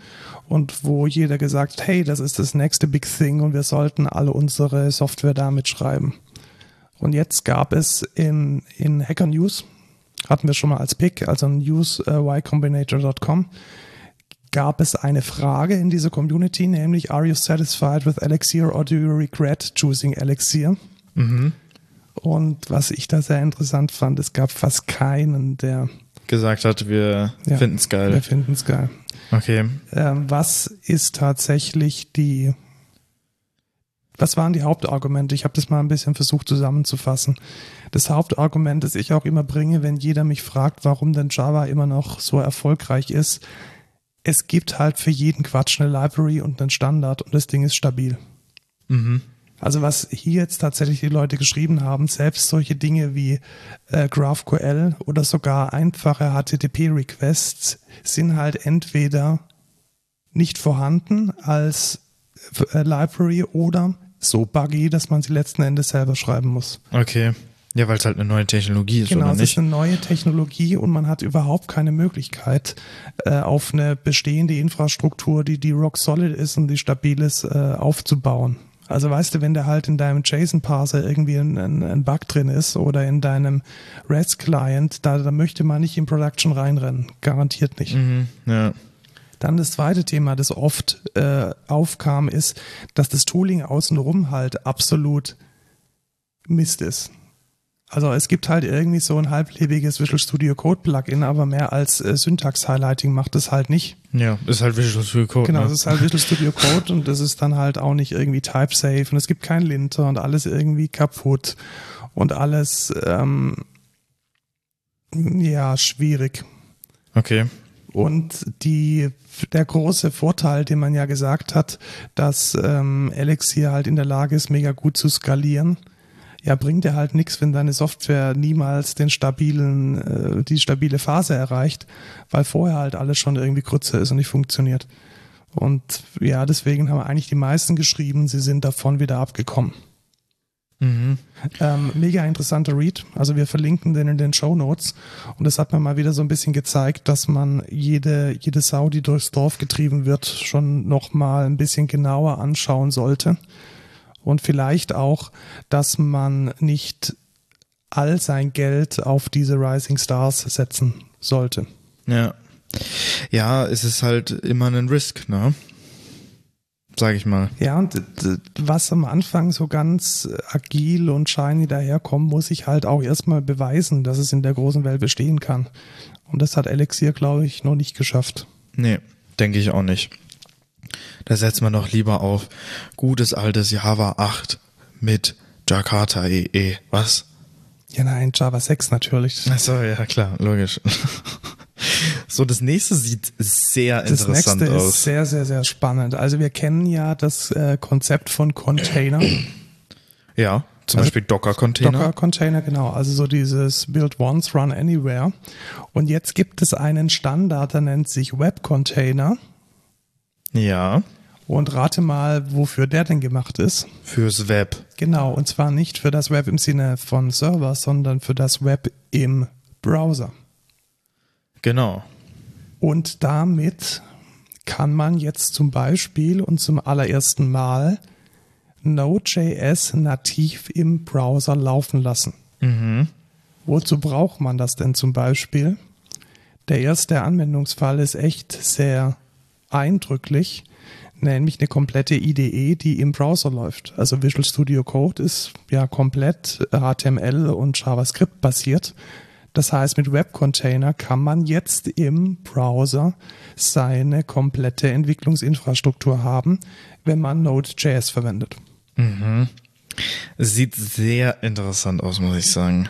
und wo jeder gesagt hat, hey, das ist das nächste Big Thing und wir sollten alle unsere Software damit schreiben. Und jetzt gab es in, in Hacker News, hatten wir schon mal als Pick, also news äh, ycombinator.com, gab es eine Frage in dieser Community, nämlich Are you satisfied with Elixir or do you regret choosing Elixir? mhm. Und was ich da sehr interessant fand, es gab fast keinen, der gesagt hat, wir Ja, finden es geil. Wir finden es geil. Okay. Ähm, was ist tatsächlich die, was waren die Hauptargumente? Ich habe das mal ein bisschen versucht zusammenzufassen. Das Hauptargument, das ich auch immer bringe, wenn jeder mich fragt, warum denn Java immer noch so erfolgreich ist, es gibt halt für jeden Quatsch eine Library und einen Standard und das Ding ist stabil. Mhm. Also was hier jetzt tatsächlich die Leute geschrieben haben, selbst solche Dinge wie äh, GraphQL oder sogar einfache HTTP-Requests sind halt entweder nicht vorhanden als äh, Library oder so buggy, dass man sie letzten Endes selber schreiben muss. Okay. Ja, weil es halt eine neue Technologie ist, Genau, oder es nicht? ist eine neue Technologie und man hat überhaupt keine Möglichkeit, äh, auf eine bestehende Infrastruktur, die, die rock solid ist und die stabil ist, äh, aufzubauen. Also weißt du, wenn da halt in deinem JSON-Parser irgendwie ein, ein, Bug drin ist oder in deinem REST-Client, da, da möchte man nicht in Production reinrennen. Garantiert nicht. Mhm. Ja. Dann das zweite Thema, das oft äh, aufkam, ist, dass das Tooling außenrum halt absolut Mist ist. Also es gibt halt irgendwie so ein halblebiges Visual Studio Code Plugin, aber mehr als äh, Syntax-Highlighting macht es halt nicht. Ja, ist halt Visual Studio Code. Genau, ne? es ist halt Visual Studio Code und das ist dann halt auch nicht irgendwie type-safe und es gibt kein Linter und alles irgendwie kaputt und alles, ähm, ja, schwierig. Okay. Und die, der große Vorteil, den man ja gesagt hat, dass ähm, Elixir halt in der Lage ist, mega gut zu skalieren, ja, bringt dir halt nichts, wenn deine Software niemals den stabilen, äh, die stabile Phase erreicht, weil vorher halt alles schon irgendwie Grütze ist und nicht funktioniert. Und ja, deswegen haben eigentlich die meisten geschrieben, sie sind davon wieder abgekommen. Mhm. Ähm, mega interessanter Read. Also wir verlinken den in den Show Notes. Und das hat mir mal wieder so ein bisschen gezeigt, dass man jede, jede Sau, die durchs Dorf getrieben wird, schon nochmal ein bisschen genauer anschauen sollte. Und vielleicht auch, dass man nicht all sein Geld auf diese Rising Stars setzen sollte. Ja. Ja, es ist halt immer ein Risk, ne? Sag ich mal. Ja, und was am Anfang so ganz agil und shiny daherkommt, muss ich halt auch erstmal beweisen, dass es in der großen Welt bestehen kann. Und das hat Elixir, glaube ich, noch nicht geschafft. Nee, denke ich auch nicht. Da setzt man doch lieber auf gutes altes Java 8 mit Jakarta EE. Was? Ja, nein, Java 6 natürlich. Achso, ja klar, logisch. so, das nächste sieht sehr Das interessant nächste aus. ist sehr, sehr, sehr spannend. Also wir kennen ja das äh, Konzept von Container. ja, zum Also Beispiel Docker-Container. Docker-Container, genau. Also so dieses Build Once, Run Anywhere. Und jetzt gibt es einen Standard, der nennt sich Web-Container. Ja, Und rate mal, wofür der denn gemacht ist. fürs Web. Genau, und zwar nicht für das Web im Sinne von Server, sondern für das Web im Browser. Genau. Und damit kann man jetzt zum Beispiel und zum allerersten Mal Node.js nativ im Browser laufen lassen. Mhm. Wozu braucht man das denn zum Beispiel? Der erste Anwendungsfall ist echt sehr eindrücklich, nämlich eine komplette IDE, die im Browser läuft. Also Visual Studio Code ist ja komplett HTML und JavaScript basiert. Das heißt, mit Webcontainer kann man jetzt im Browser seine komplette Entwicklungsinfrastruktur haben, wenn man Node.js verwendet. Sieht sehr interessant aus, muss ich sagen.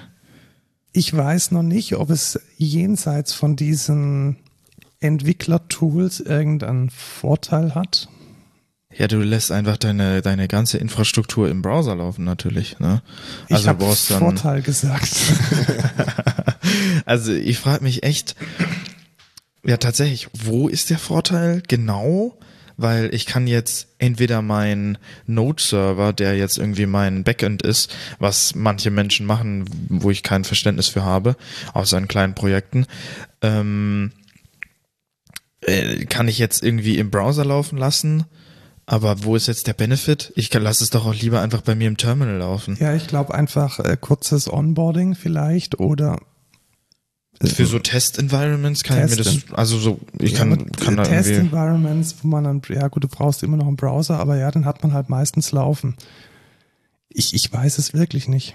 Ich weiß noch nicht, ob es jenseits von diesen Entwicklertools irgendeinen Vorteil hat. Ja, du lässt einfach deine, deine ganze Infrastruktur im Browser laufen, natürlich. Ne? Also ich du habe. Vorteil gesagt. Also ich frage mich echt, ja tatsächlich, wo ist der Vorteil genau? Weil ich kann jetzt entweder meinen Node-Server, der jetzt irgendwie mein Backend ist, was manche Menschen machen, wo ich kein Verständnis für habe, außer in kleinen Projekten, ähm, äh, kann ich jetzt irgendwie im Browser laufen lassen. Aber wo ist jetzt der Benefit? Ich kann, lass es doch auch lieber einfach bei mir im Terminal laufen. ja, ich glaube einfach äh, kurzes Onboarding vielleicht oder Für so Test-Environments kann ich mir das, Test- also so, ich Ja, kann, kann da irgendwie, Test-Environments, wo man dann, ja gut, du brauchst immer noch einen Browser, aber ja, dann hat man halt meistens laufen. Ich, ich weiß es wirklich nicht.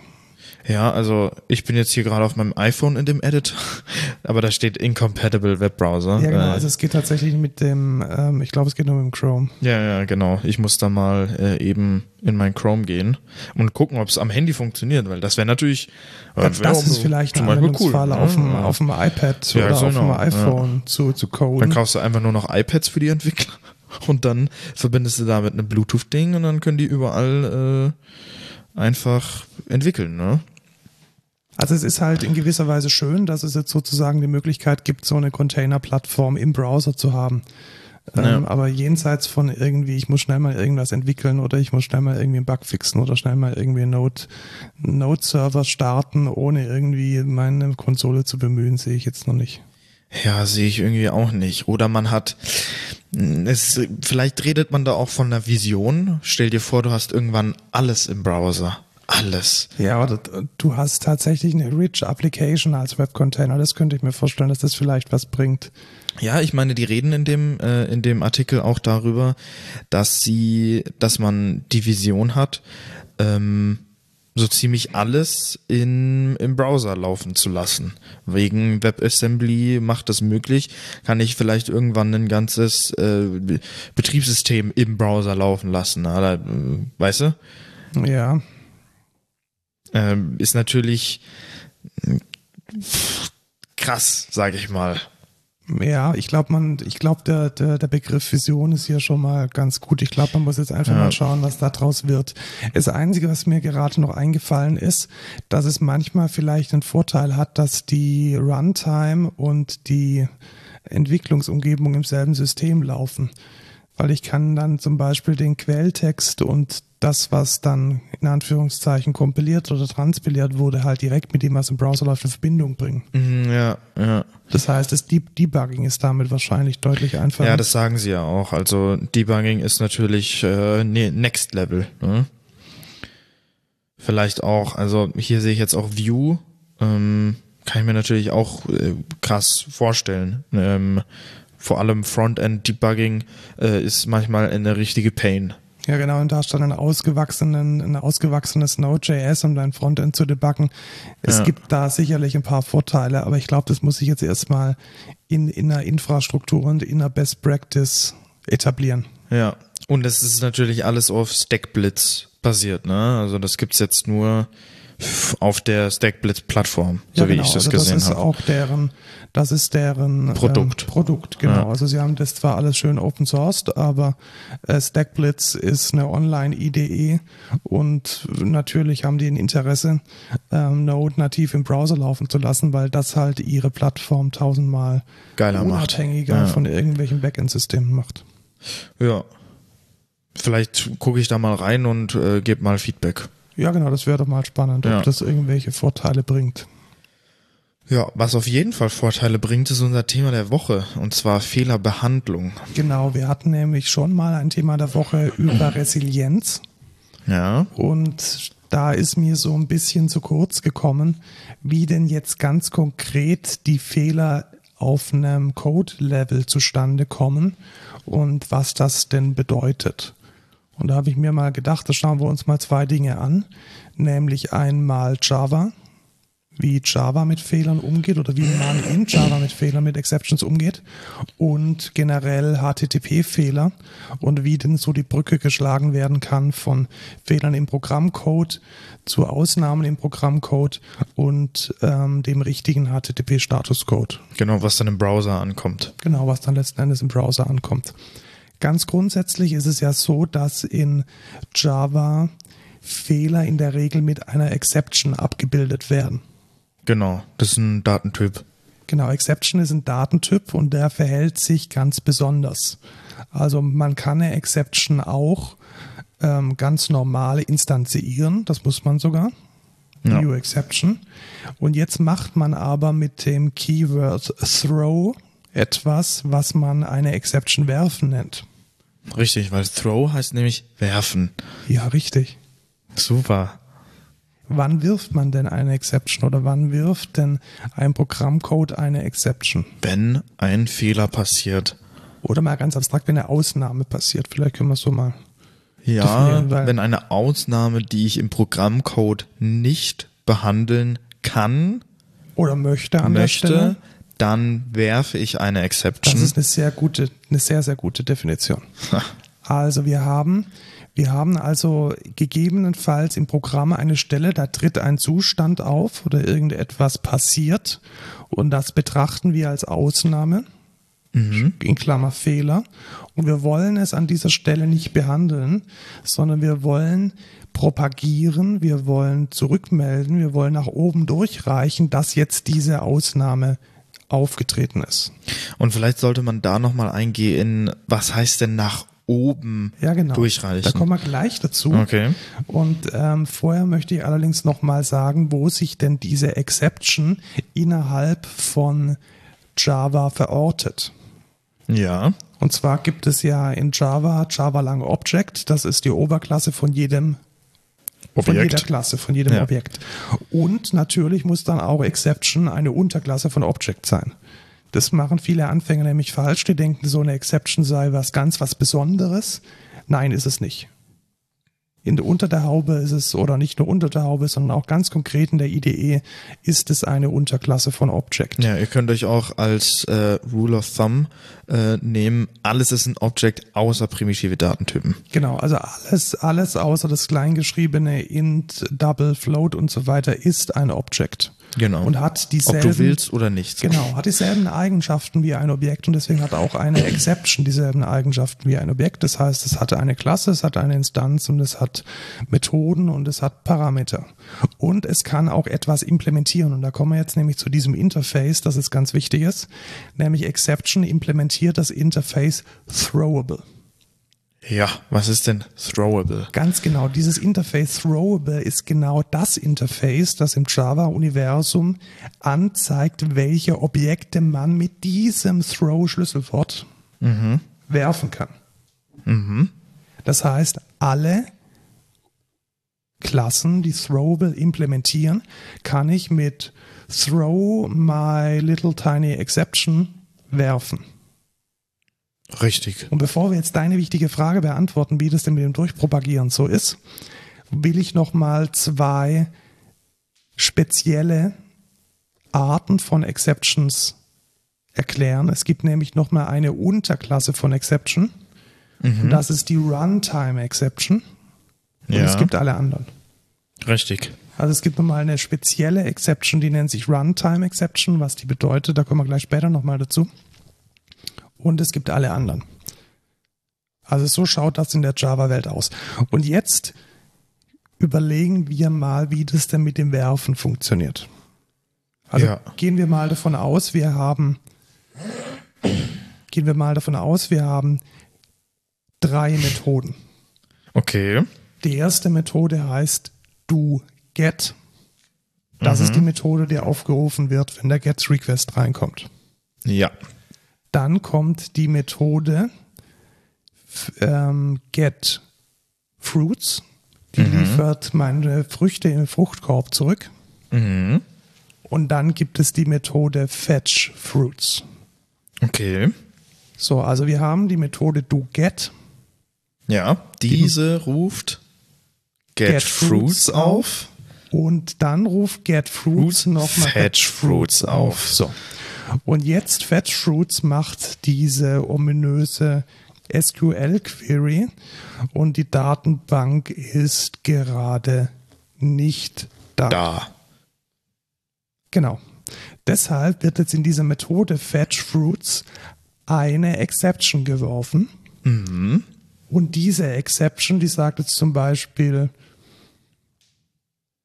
Ja, also ich bin jetzt hier gerade auf meinem iPhone in dem Edit, aber da steht Incompatible Webbrowser. Ja, genau. Äh, Also es geht tatsächlich mit dem, ähm, ich glaube, es geht nur mit dem Chrome. ja, ja, genau. Ich muss da mal äh, eben in mein Chrome gehen und gucken, ob es am Handy funktioniert, weil das wäre natürlich. äh, Das, wär das auch ist vielleicht zum ein Anwendungsfall ne? auf, dem, Ja. auf dem iPad Ja, oder so auf dem genau, iPhone zu, zu Dann coden. kaufst du einfach nur noch iPads für die Entwickler und dann verbindest du damit einem Bluetooth-Ding und dann können die überall äh, einfach entwickeln, ne? Also es ist halt in gewisser Weise schön, dass es jetzt sozusagen die Möglichkeit gibt, so eine Container-Plattform im Browser zu haben. Ähm, Ja. aber jenseits von irgendwie, ich muss schnell mal irgendwas entwickeln oder ich muss schnell mal irgendwie einen Bug fixen oder schnell mal irgendwie einen Node, Node-Server starten, ohne irgendwie meine Konsole zu bemühen, sehe ich jetzt noch nicht. Ja, sehe ich irgendwie auch nicht. Oder man hat, es, vielleicht redet man da auch von einer Vision. Stell dir vor, du hast irgendwann alles im Browser. Alles. Ja, oder du hast tatsächlich eine Rich Application als Webcontainer. Das könnte ich mir vorstellen, dass das vielleicht was bringt. Ja, ich meine, die reden in dem, äh, in dem Artikel auch darüber, dass sie, dass man die Vision hat, ähm, so ziemlich alles in, im Browser laufen zu lassen. Wegen WebAssembly macht das möglich, kann ich vielleicht irgendwann ein ganzes äh, Be- Betriebssystem im Browser laufen lassen. Oder, äh, weißt du? Ja, Ähm, ist natürlich äh, krass, sage ich mal. Ja, ich glaube, man, ich glaube, der, der, der Begriff Vision ist hier schon mal ganz gut. Ich glaube, man muss jetzt einfach Ja. mal schauen, was da draus wird. Das Einzige, was mir gerade noch eingefallen ist, dass es manchmal vielleicht einen Vorteil hat, dass die Runtime und die Entwicklungsumgebung im selben System laufen. Weil ich kann dann zum Beispiel den Quelltext und das, was dann in Anführungszeichen kompiliert oder transpiliert wurde, halt direkt mit dem, was im Browser läuft, in Verbindung bringen. Mhm, Ja, ja. Das heißt, das Deep Debugging ist damit wahrscheinlich deutlich einfacher. Ja, das sagen sie ja auch. Also Debugging ist natürlich äh, ne- Next Level. Ne? Vielleicht auch, also hier sehe ich jetzt auch View. Ähm, kann ich mir natürlich auch äh, krass vorstellen. Ähm, vor allem Frontend Debugging äh, ist manchmal eine richtige Pain. Ja, genau, und da hast du dann einen ausgewachsenen, ein ausgewachsenes Node.js, um dein Frontend zu debuggen. Es Ja. gibt da sicherlich ein paar Vorteile, aber ich glaube, das muss sich jetzt erstmal in, in einer Infrastruktur und in einer Best Practice etablieren. Ja. Und es ist natürlich alles auf Stackblitz basiert, ne? Also das gibt's jetzt nur auf der Stackblitz-Plattform, so wie ich das also gesehen das ist habe. auch deren, das ist deren Produkt. Ähm, Produkt, genau. Ja. Also sie haben das zwar alles schön open sourced, aber äh, Stackblitz ist eine Online-IDE und natürlich haben die ein Interesse, ähm, Node nativ im Browser laufen zu lassen, weil das halt ihre Plattform tausendmal Geiler macht. unabhängiger Ja. von irgendwelchen Backend-Systemen macht. Ja. Vielleicht gucke ich da mal rein und äh, gebe mal Feedback. Ja, genau, das wäre doch mal spannend, Ja. ob das irgendwelche Vorteile bringt. Ja, was auf jeden Fall Vorteile bringt, ist unser Thema der Woche. Und zwar Fehlerbehandlung. Genau, wir hatten nämlich schon mal ein Thema der Woche über Resilienz. Ja. Und da ist mir so ein bisschen zu kurz gekommen, wie denn jetzt ganz konkret die Fehler auf einem Code-Level zustande kommen und was das denn bedeutet. Und da habe ich mir mal gedacht, da schauen wir uns mal zwei Dinge an, nämlich einmal Java, wie Java mit Fehlern umgeht oder wie man in Java mit Fehlern, mit Exceptions umgeht und generell HTTP-Fehler und wie denn so die Brücke geschlagen werden kann von Fehlern im Programmcode zu Ausnahmen im Programmcode und ähm, dem richtigen HTTP-Statuscode. Genau, was dann im Browser ankommt. Genau, was dann letzten Endes im Browser ankommt. Ganz grundsätzlich ist es ja so, dass in Java Fehler in der Regel mit einer Exception abgebildet werden. Genau, das ist ein Datentyp. Genau, Exception ist ein Datentyp und der verhält sich ganz besonders. Also man kann eine Exception auch ähm, ganz normal instanzieren, das muss man sogar. Ja. New Exception. Und jetzt macht man aber mit dem Keyword throw etwas, was man eine Exception werfen nennt. Richtig, weil Throw heißt nämlich werfen. Ja, richtig. Super. Wann wirft man denn eine Exception oder wann wirft denn ein Programmcode eine Exception? Wenn ein Fehler passiert. Oder mal ganz abstrakt, wenn eine Ausnahme passiert. Vielleicht können wir es so mal Ja, wenn eine Ausnahme, die ich im Programmcode nicht behandeln kann, Oder möchte an der Stelle. Dann werfe ich eine Das Exception. ist eine sehr gute, eine sehr, sehr gute Definition. Also wir haben, wir haben also gegebenenfalls im Programm eine Stelle, da tritt ein Zustand auf oder irgendetwas passiert und das betrachten wir als Ausnahme, in Klammer Fehler. Und wir wollen es an dieser Stelle nicht behandeln, sondern wir wollen propagieren, wir wollen zurückmelden, wir wollen nach oben durchreichen, dass jetzt diese Ausnahme aufgetreten ist. Und vielleicht sollte man da nochmal eingehen, was heißt denn nach oben Ja, genau. durchreichen? Da kommen wir gleich dazu. Okay. Und ähm, vorher möchte ich allerdings nochmal sagen, wo sich denn diese Exception innerhalb von Java verortet. Ja. Und zwar gibt es ja in Java Java Lang Object, das ist die Oberklasse von jedem von Objekt. jeder Klasse, von jedem Ja. Objekt. Und natürlich muss dann auch Exception eine Unterklasse von Object sein. Das machen viele Anfänger nämlich falsch. Die denken, so eine Exception sei was ganz was Besonderes. Nein, ist es nicht. In der, unter der Haube ist es, oder nicht nur unter der Haube, sondern auch ganz konkret in der IDE ist es eine Unterklasse von Object. Ja, ihr könnt euch auch als äh, Rule of Thumb äh, nehmen, alles ist ein Object außer primitive Datentypen. Genau, also alles, alles außer das kleingeschriebene int, double, float und so weiter ist ein Object. Genau. Und hat Ob dieselben, du willst oder nicht. Genau, hat dieselben Eigenschaften wie ein Objekt und deswegen hat auch eine Exception dieselben Eigenschaften wie ein Objekt. Das heißt, es hat eine Klasse, es hat eine Instanz und es hat Methoden und es hat Parameter. Und es kann auch etwas implementieren. Und da kommen wir jetzt nämlich zu diesem Interface, das ist ganz wichtig ist. Nämlich Exception implementiert das Interface Throwable. Ja, was ist denn throwable? Ganz genau, dieses Interface Throwable ist genau das Interface, das im Java-Universum anzeigt, welche Objekte man mit diesem Throw-Schlüsselwort werfen kann. Das heißt, alle Klassen, die Throwable implementieren, kann ich mit Throw my little tiny exception werfen. Richtig. Und bevor wir jetzt deine wichtige Frage beantworten, wie das denn mit dem Durchpropagieren so ist, will ich nochmal zwei spezielle Arten von Exceptions erklären. Es gibt nämlich nochmal eine Unterklasse von Exception. Und das ist die Runtime Exception. Und Ja. es gibt alle anderen. Richtig. Also es gibt nochmal eine spezielle Exception, die nennt sich Runtime Exception. Was die bedeutet, da kommen wir gleich später nochmal dazu. Und es gibt alle anderen. Also so schaut das in der Java-Welt aus. Und jetzt überlegen wir mal, wie das denn mit dem Werfen funktioniert. Also Ja. gehen wir mal davon aus, wir haben, gehen wir mal davon aus, wir haben drei Methoden. Okay. Die erste Methode heißt do get. Das ist die Methode, die aufgerufen wird, wenn der get Request reinkommt. Ja. Dann kommt die Methode ähm, get fruits. Die liefert meine Früchte im Fruchtkorb zurück. Mhm. Und dann gibt es die Methode fetch fruits. Okay. So, also wir haben die Methode do get. Ja. Diese ruft get, Get fruits Fruits auf. Und dann ruft Get Fruits Fruits nochmal Fetch Fruits auf. So. Und jetzt Fetch Fruits macht diese ominöse SQL-Query und die Datenbank ist gerade nicht da. Da. Genau. Deshalb wird jetzt in dieser Methode Fetch Fruits eine Exception geworfen. Mhm. Und diese Exception, die sagt jetzt zum Beispiel,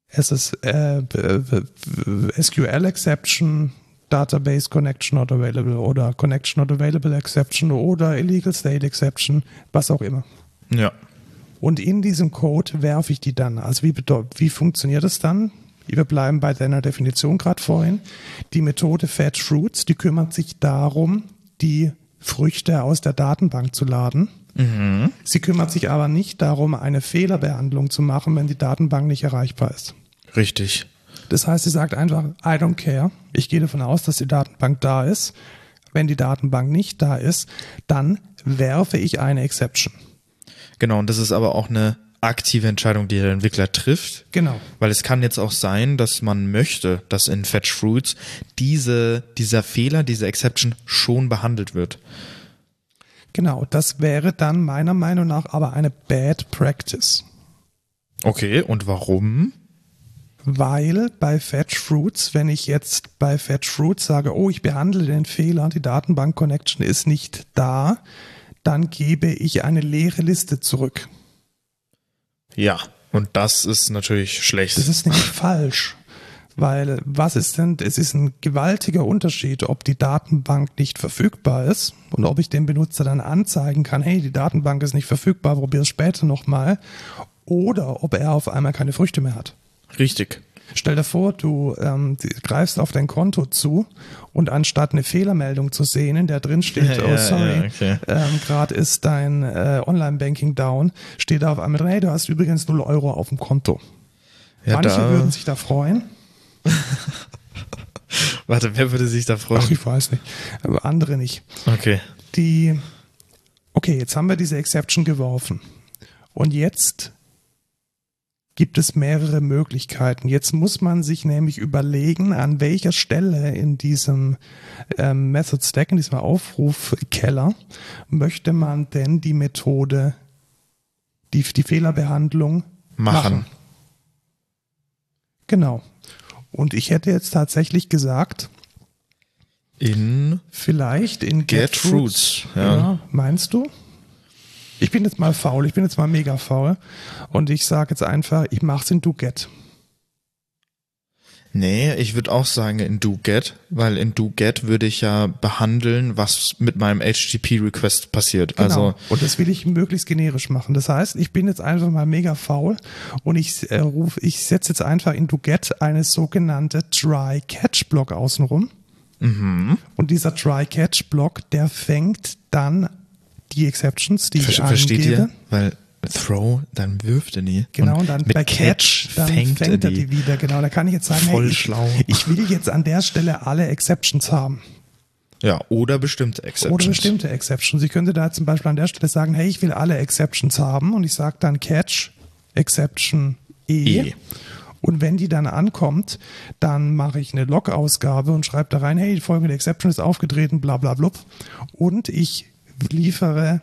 es ist äh, SQL Exception, Database Connection not available oder Connection not available Exception oder Illegal State Exception, was auch immer. Ja. Und in diesem Code werfe ich die dann. Also wie, wie funktioniert es dann? Wir bleiben bei deiner Definition gerade vorhin. Die Methode Fetch Fruits, die kümmert sich darum, die Früchte aus der Datenbank zu laden. Sie kümmert sich aber nicht darum, eine Fehlerbehandlung zu machen, wenn die Datenbank nicht erreichbar ist. Richtig. Das heißt, sie sagt einfach, I don't care. Ich gehe davon aus, dass die Datenbank da ist. Wenn die Datenbank nicht da ist, dann werfe ich eine Exception. Genau, und das ist aber auch eine aktive Entscheidung, die der Entwickler trifft. Genau. Weil es kann jetzt auch sein, dass man möchte, dass in Fetch Fruits diese, dieser Fehler, diese Exception schon behandelt wird. Genau, das wäre dann meiner Meinung nach aber eine Bad Practice. Okay, und warum? Weil bei Fetch Fruits, wenn ich jetzt bei Fetch Fruits sage, oh, ich behandle den Fehler, die Datenbank Connection ist nicht da, dann gebe ich eine leere Liste zurück. Ja, und das ist natürlich schlecht. Das ist nämlich falsch. Weil was ist denn, es ist ein gewaltiger Unterschied, ob die Datenbank nicht verfügbar ist und ob ich dem Benutzer dann anzeigen kann, hey, die Datenbank ist nicht verfügbar, probier es später nochmal, oder ob er auf einmal keine Früchte mehr hat. Richtig. Stell dir vor, du ähm, greifst auf dein Konto zu und anstatt eine Fehlermeldung zu sehen, in der drin steht, Ja, oh sorry, ja, okay. ähm, gerade ist dein äh, Online-Banking down, steht da auf einmal drin, hey, du hast übrigens 0 Euro auf dem Konto. Ja, Manche da, würden sich da freuen. warte, wer würde sich da Ach, freuen? ich weiß nicht. Aber andere nicht. Okay. Die, okay, jetzt haben wir diese Exception geworfen. Und jetzt gibt es mehrere Möglichkeiten. Jetzt muss man sich nämlich überlegen, an welcher Stelle in diesem ähm, Method Stack, in diesem Aufrufkeller, möchte man denn die Methode, die, die Fehlerbehandlung Machen. machen. Genau. Und ich hätte jetzt tatsächlich gesagt, In Vielleicht in Get Get, Fruits, Ja. ja. Meinst du? Ich bin jetzt mal faul, ich bin jetzt mal mega faul und ich sage jetzt einfach, ich mach's in DoGet. Nee, ich würde auch sagen in DoGet, weil in DoGet würde ich ja behandeln, was mit meinem HTTP-Request passiert. Genau. Also und das will ich möglichst generisch machen. Das heißt, ich bin jetzt einfach mal mega faul und ich äh, ruf, ich setze jetzt einfach in DoGet eine sogenannte Try Catch Block außenrum. Mhm. Und dieser Try Catch Block, der fängt dann die Exceptions, die ich ver versteht angebe. ihr? Weil Throw, dann wirft er nie. Genau, und dann mit bei Catch, dann fängt, er die. wieder. Genau, da kann ich jetzt sagen, Voll hey, ich, schlau. ich will jetzt an der Stelle alle Exceptions haben. Ja, oder bestimmte Exceptions. Oder bestimmte Exceptions. Ich könnte da zum Beispiel an der Stelle sagen, hey, ich will alle Exceptions haben und ich sage dann Catch Exception E. E. Und wenn die dann ankommt, dann mache ich eine Log-Ausgabe und schreibe da rein, hey, die folgende Exception ist aufgetreten, bla bla blub. Und ich liefere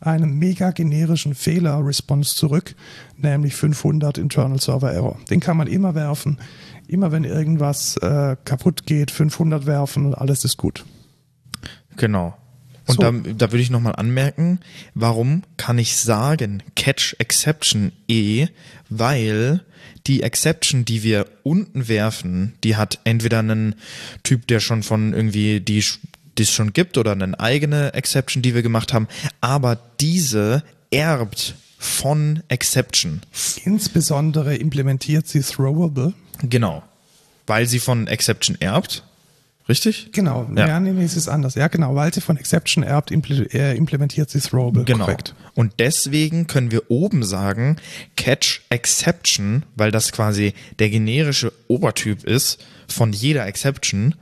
einen mega generischen Fehler-Response zurück, nämlich 500 Internal Server Error. Den kann man immer werfen. Immer wenn irgendwas äh, kaputt geht, 500 werfen und alles ist gut. Genau. Und So. da, da würde ich nochmal anmerken, warum kann ich sagen Catch Exception E? Weil die Exception, die wir unten werfen, die hat entweder einen Typ, der schon von irgendwie die die es schon gibt oder eine eigene Exception, die wir gemacht haben, aber diese erbt von Exception. Insbesondere implementiert sie Throwable. Genau. Weil sie von Exception erbt. Richtig? Genau, Ja. ja, nee, nee, es ist anders. Ja, genau, weil sie von Exception erbt, äh, implementiert sie Throwable. Genau. Korrekt. Und deswegen können wir oben sagen, Catch Exception, weil das quasi der generische Obertyp ist von jeder Exception.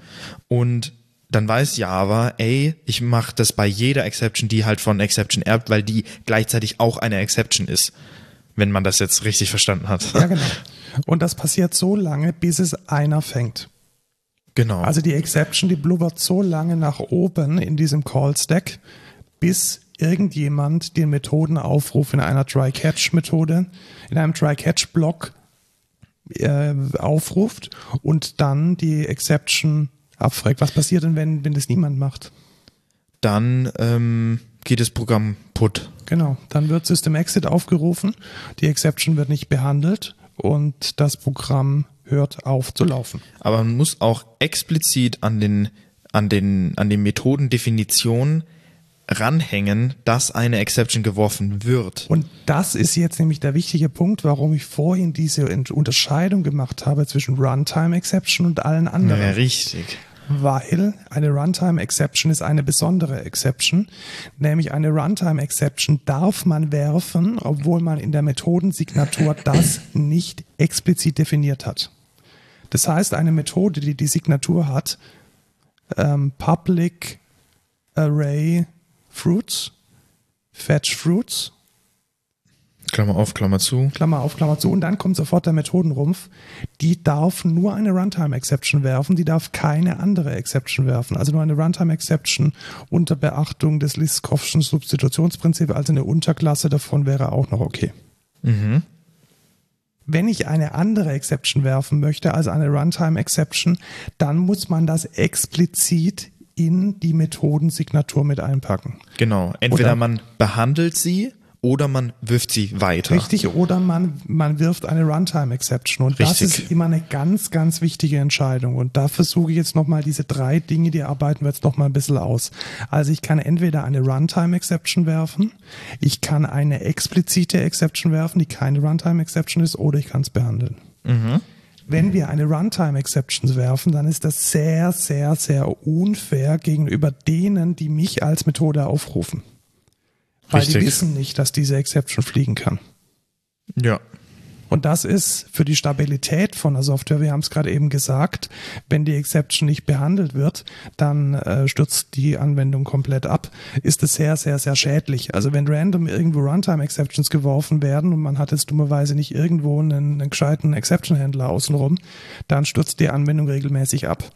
Und dann weiß Java, ey, ich mache das bei jeder Exception, die halt von Exception erbt, weil die gleichzeitig auch eine Exception ist. Wenn man das jetzt richtig verstanden hat. Ja, genau. Und das passiert so lange, bis es einer fängt. genau. Also die Exception, die blubbert so lange nach oben in diesem Call-Stack, bis irgendjemand den Methodenaufruf in einer Try-Catch-Methode, in einem Try-Catch-Block äh, aufruft und dann die Exception abfragt. Was passiert denn, wenn, wenn das niemand macht? dann ähm, geht das Programm put. Genau, dann wird System Exit aufgerufen, die Exception wird nicht behandelt und das Programm hört auf zu laufen. Aber man muss auch explizit an den, an den, an den Methodendefinitionen ranhängen, dass eine Exception geworfen wird. Und das ist jetzt nämlich der wichtige Punkt, warum ich vorhin diese Unterscheidung gemacht habe zwischen Runtime Exception und allen anderen. Ja, richtig. Weil eine Runtime Exception ist eine besondere Exception, nämlich eine Runtime Exception darf man werfen, obwohl man in der Methodensignatur das nicht explizit definiert hat. Das heißt, eine Methode, die die Signatur hat, ähm, Public Array Fruits, Fetch Fruits, Klammer auf, Klammer zu. Klammer auf, Klammer zu. Und dann kommt sofort der Methodenrumpf. Die darf nur eine Runtime-Exception werfen, die darf keine andere Exception werfen. Also nur eine Runtime-Exception unter Beachtung des Liskow'schen Substitutionsprinzips, also eine Unterklasse davon wäre auch noch okay. Mhm. Wenn ich eine andere Exception werfen möchte, also eine Runtime-Exception, dann muss man das explizit in die Methodensignatur mit einpacken. Genau. Entweder Oder- man behandelt sie oder man wirft sie weiter. Richtig, oder man, man wirft eine Runtime-Exception. Und das Richtig. ist immer eine ganz, ganz wichtige Entscheidung. Und da versuche ich jetzt nochmal diese drei Dinge, die arbeiten wir jetzt nochmal ein bisschen aus. Also ich kann entweder eine Runtime-Exception werfen, ich kann eine explizite Exception werfen, die keine Runtime-Exception ist, oder ich kann es behandeln. Wenn wir eine Runtime-Exception werfen, dann ist das sehr, sehr, sehr unfair gegenüber denen, die mich als Methode aufrufen. Weil die Richtig. wissen nicht, dass diese Exception fliegen kann. Ja. Und das ist für die Stabilität von der Software, wir haben es gerade eben gesagt, wenn die Exception nicht behandelt wird, dann äh, stürzt die Anwendung komplett ab. Ist es sehr, sehr, sehr schädlich. Also wenn random irgendwo Runtime-Exceptions geworfen werden und man hat jetzt dummerweise nicht irgendwo einen, einen gescheiten Exception-Händler außenrum, dann stürzt die Anwendung regelmäßig ab.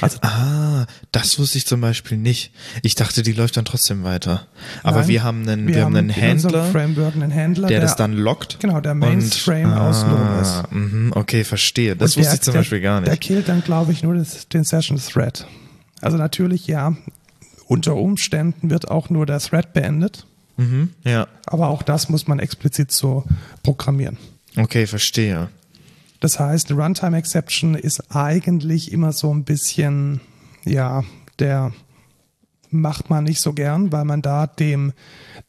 Also Ah, das wusste ich zum Beispiel nicht. Ich dachte, die läuft dann trotzdem weiter. Aber Nein, wir haben einen, wir, haben einen Händler, Framework einen Händler, der das dann lockt. Genau, der Mainframe außenrum ist. ah, mhm, okay, verstehe. Das Und wusste der- ich zum der, Beispiel gar Der nicht. killt dann, glaube ich, nur das, den Session Thread. Also natürlich, ja, unter Umständen wird auch nur der Thread beendet, Mhm, ja, aber auch das muss man explizit so programmieren. okay, verstehe. Das heißt, Runtime Exception ist eigentlich immer so ein bisschen, ja, der macht man nicht so gern, weil man da dem,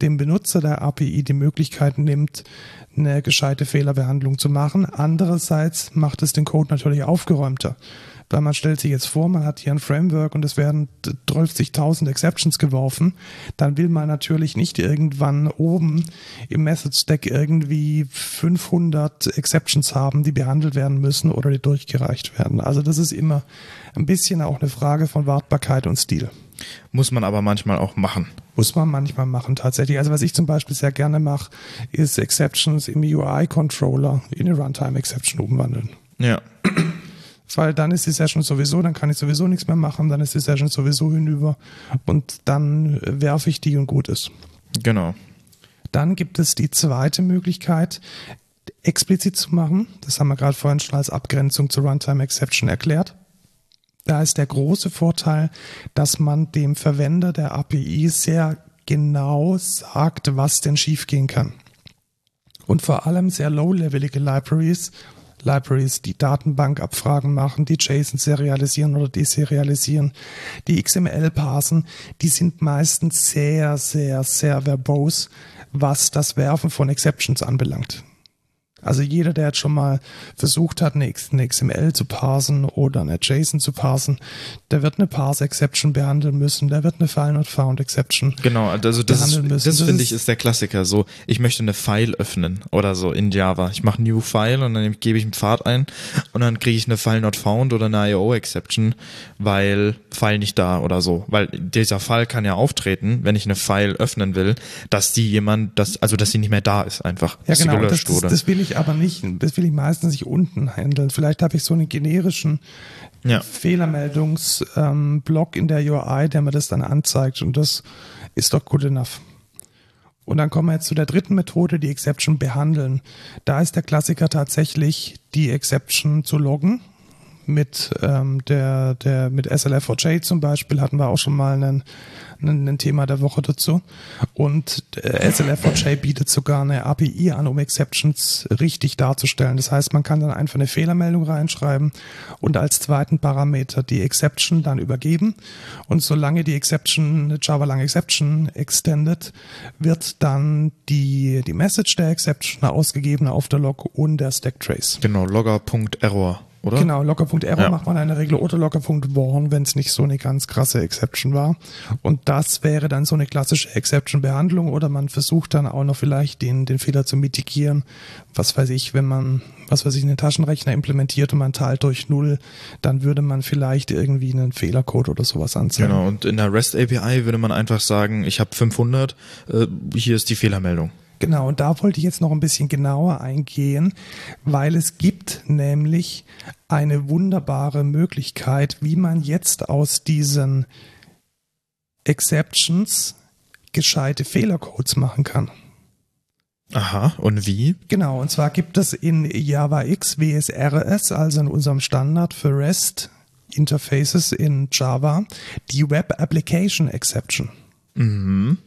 dem Benutzer der API die Möglichkeit nimmt, eine gescheite Fehlerbehandlung zu machen. Andererseits macht es den Code natürlich aufgeräumter. Weil man stellt sich jetzt vor, man hat hier ein Framework und es werden 12.000 Exceptions geworfen, dann will man natürlich nicht irgendwann oben im Method Stack irgendwie 500 Exceptions haben, die behandelt werden müssen oder die durchgereicht werden. Also das ist immer ein bisschen auch eine Frage von Wartbarkeit und Stil. Muss man aber manchmal auch machen. Muss man manchmal machen tatsächlich. Also was ich zum Beispiel sehr gerne mache, ist Exceptions im UI-Controller in eine Runtime-Exception umwandeln. Ja, Weil dann ist die Session sowieso, dann kann ich sowieso nichts mehr machen, dann ist die Session sowieso hinüber und dann äh, werfe ich die und gut ist. genau. Dann gibt es die zweite Möglichkeit, explizit zu machen. Das haben wir gerade vorhin schon als Abgrenzung zur Runtime Exception erklärt. Da ist der große Vorteil, dass man dem Verwender der API sehr genau sagt, was denn schiefgehen kann. Und vor allem sehr low-levelige Libraries, Libraries, die Datenbankabfragen machen, die JSON serialisieren oder deserialisieren, die XML parsen, die sind meistens sehr, sehr, sehr verbose, was das Werfen von Exceptions anbelangt. Also jeder, der jetzt schon mal versucht hat, eine XML zu parsen oder eine JSON zu parsen, der wird eine Parse-Exception behandeln müssen, der wird eine File-Not-Found-Exception Genau, also das, ist, behandeln müssen. das Das finde ich ist der Klassiker. So, ich möchte eine File öffnen oder so in Java. Ich mache New File und dann gebe ich einen Pfad ein und dann kriege ich eine File not found oder eine IO Exception, weil File nicht da oder so. Weil dieser Fall kann ja auftreten, wenn ich eine File öffnen will, dass die jemand, dass, also dass sie nicht mehr da ist einfach. Ja, genau. Das, das, wurde. das will ich aber nicht. Das will ich meistens nicht unten handeln. Vielleicht habe ich so einen generischen ja. Fehlermeldungsblock ähm, in der UI, der mir das dann anzeigt. Und das ist doch good enough. Und dann kommen wir jetzt zu der dritten Methode, die Exception behandeln. Da ist der Klassiker tatsächlich, die Exception zu loggen. Mit ähm, der, der mit SLF4J zum Beispiel hatten wir auch schon mal einen, einen, ein Thema der Woche dazu. Und äh, SLF4J bietet sogar eine API an, um Exceptions richtig darzustellen. Das heißt, man kann dann einfach eine Fehlermeldung reinschreiben und als zweiten Parameter die Exception dann übergeben. Und solange die Exception, eine Java lang Exception extended, wird dann die, die Message der Exception ausgegeben auf der Log und der Stack Trace. Genau, Logger.error, oder? Genau, Locker.error Ja. macht man in der Regel oder Locker.warn, wenn es nicht so eine ganz krasse Exception war. Und das wäre dann so eine klassische Exception-Behandlung oder man versucht dann auch noch vielleicht den, den Fehler zu mitigieren. Was weiß ich, wenn man, was weiß ich, einen Taschenrechner implementiert und man teilt durch Null, dann würde man vielleicht irgendwie einen Fehlercode oder sowas anzeigen. Genau, und in der REST API würde man einfach sagen, ich habe 500, äh, hier ist die Fehlermeldung. Genau, und da wollte ich jetzt noch ein bisschen genauer eingehen, weil es gibt nämlich eine wunderbare Möglichkeit, wie man jetzt aus diesen Exceptions gescheite Fehlercodes machen kann. Aha, und wie? Genau, und zwar gibt es in Java X WSRS, also in unserem Standard für REST Interfaces in Java, die Web Application Exception. Mhm.